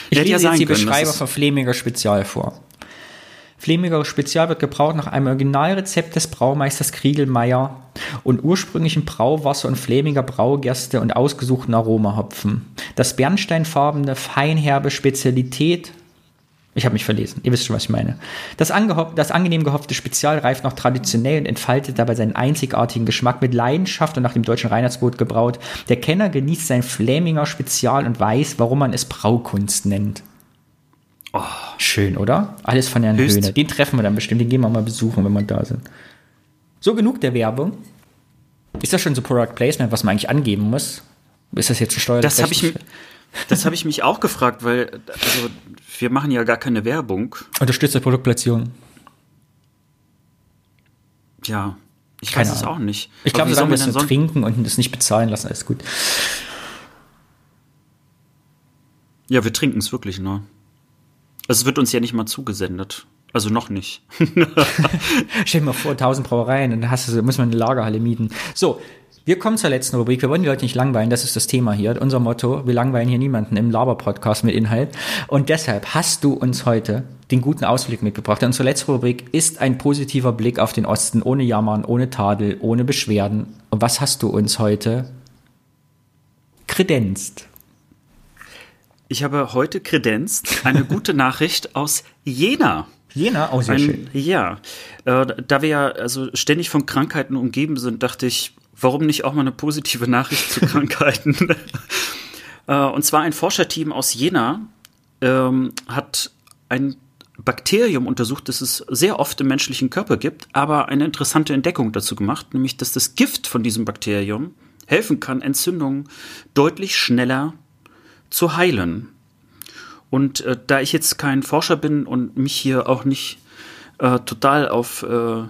Ich lese ja jetzt die Beschreibung von Flemiger Spezial vor. Flemiger Spezial wird gebraut nach einem Originalrezept des Braumeisters Kriegelmeier und ursprünglichen Brauwasser und Flemiger Braugerste und ausgesuchten Aromahopfen. Das bernsteinfarbene, feinherbe Spezialität ich habe mich verlesen. Ihr wisst schon, was ich meine. Das, das angenehm gehoffte Spezial reift noch traditionell und entfaltet dabei seinen einzigartigen Geschmack mit Leidenschaft und nach dem deutschen Reinheitsgebot gebraut. Der Kenner genießt sein Fläminger Spezial und weiß, warum man es Braukunst nennt. Oh. Schön, oder? Alles von Herrn Höhner. Den treffen wir dann bestimmt. Den gehen wir mal besuchen, wenn wir da sind. So genug der Werbung. Ist das schon so Product Placement, was man eigentlich angeben muss? Ist das jetzt ein steuerlich? Das habe ich, das habe ich mich auch gefragt, weil also, wir machen ja gar keine Werbung. Unterstützt Produktplatzierung. Ja, ich keine weiß es auch nicht. Ich glaube, wir sollen das nur trinken und das nicht bezahlen lassen, alles gut. Ja, wir trinken es wirklich nur. Also es wird uns ja nicht mal zugesendet. Also noch nicht. Stell dir mal vor, 1000 Brauereien, dann hast du, muss man eine Lagerhalle mieten. So, wir kommen zur letzten Rubrik. Wir wollen die Leute nicht langweilen. Das ist das Thema hier. Unser Motto. Wir langweilen hier niemanden im Laber-Podcast mit Inhalt. Und deshalb hast du uns heute den guten Ausblick mitgebracht. unsere letzte Rubrik ist ein positiver Blick auf den Osten, ohne Jammern, ohne Tadel, ohne Beschwerden. Und was hast du uns heute kredenzt? Ich habe heute kredenzt eine gute Nachricht aus Jena. Jena, auch sehr Ein, schön. Ja, äh, da wir ja also ständig von Krankheiten umgeben sind, dachte ich, warum nicht auch mal eine positive Nachricht zu Krankheiten? äh, und zwar ein Forscherteam aus Jena ähm, hat ein Bakterium untersucht, das es sehr oft im menschlichen Körper gibt, aber eine interessante Entdeckung dazu gemacht, nämlich dass das Gift von diesem Bakterium helfen kann, Entzündungen deutlich schneller zu heilen. Und äh, da ich jetzt kein Forscher bin und mich hier auch nicht äh, total auf, äh,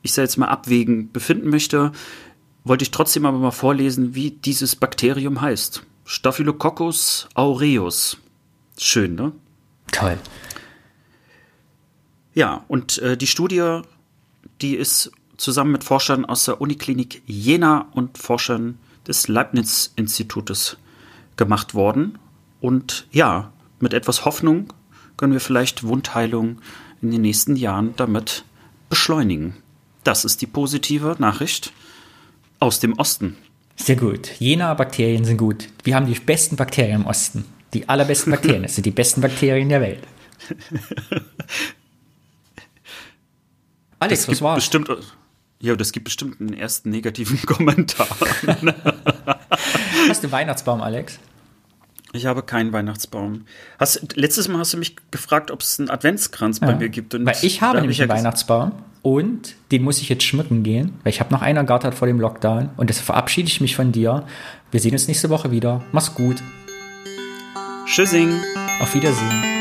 ich sage jetzt mal, abwägen befinden möchte, wollte ich trotzdem aber mal vorlesen, wie dieses Bakterium heißt. Staphylococcus aureus. Schön, ne? Toll. Ja, und äh, die Studie, die ist zusammen mit Forschern aus der Uniklinik Jena und Forschern des Leibniz-Institutes gemacht worden. Und ja, mit etwas Hoffnung können wir vielleicht Wundheilung in den nächsten Jahren damit beschleunigen. Das ist die positive Nachricht aus dem Osten. Sehr gut. Jena-Bakterien sind gut. Wir haben die besten Bakterien im Osten. Die allerbesten Bakterien. Das sind die besten Bakterien der Welt. Alex, Das was gibt war's? bestimmt, ja, das gibt bestimmt einen ersten negativen Kommentar. Hast du Weihnachtsbaum, Alex? Ich habe keinen Weihnachtsbaum. Hast, letztes Mal hast du mich gefragt, ob es einen Adventskranz bei Ja. mir gibt. Weil ich habe nämlich einen Weihnachtsbaum und den muss ich jetzt schmücken gehen, weil ich habe noch einen ergattert vor dem Lockdown und deshalb verabschiede ich mich von dir. Wir sehen uns nächste Woche wieder. Mach's gut. Tschüssing. Auf Wiedersehen.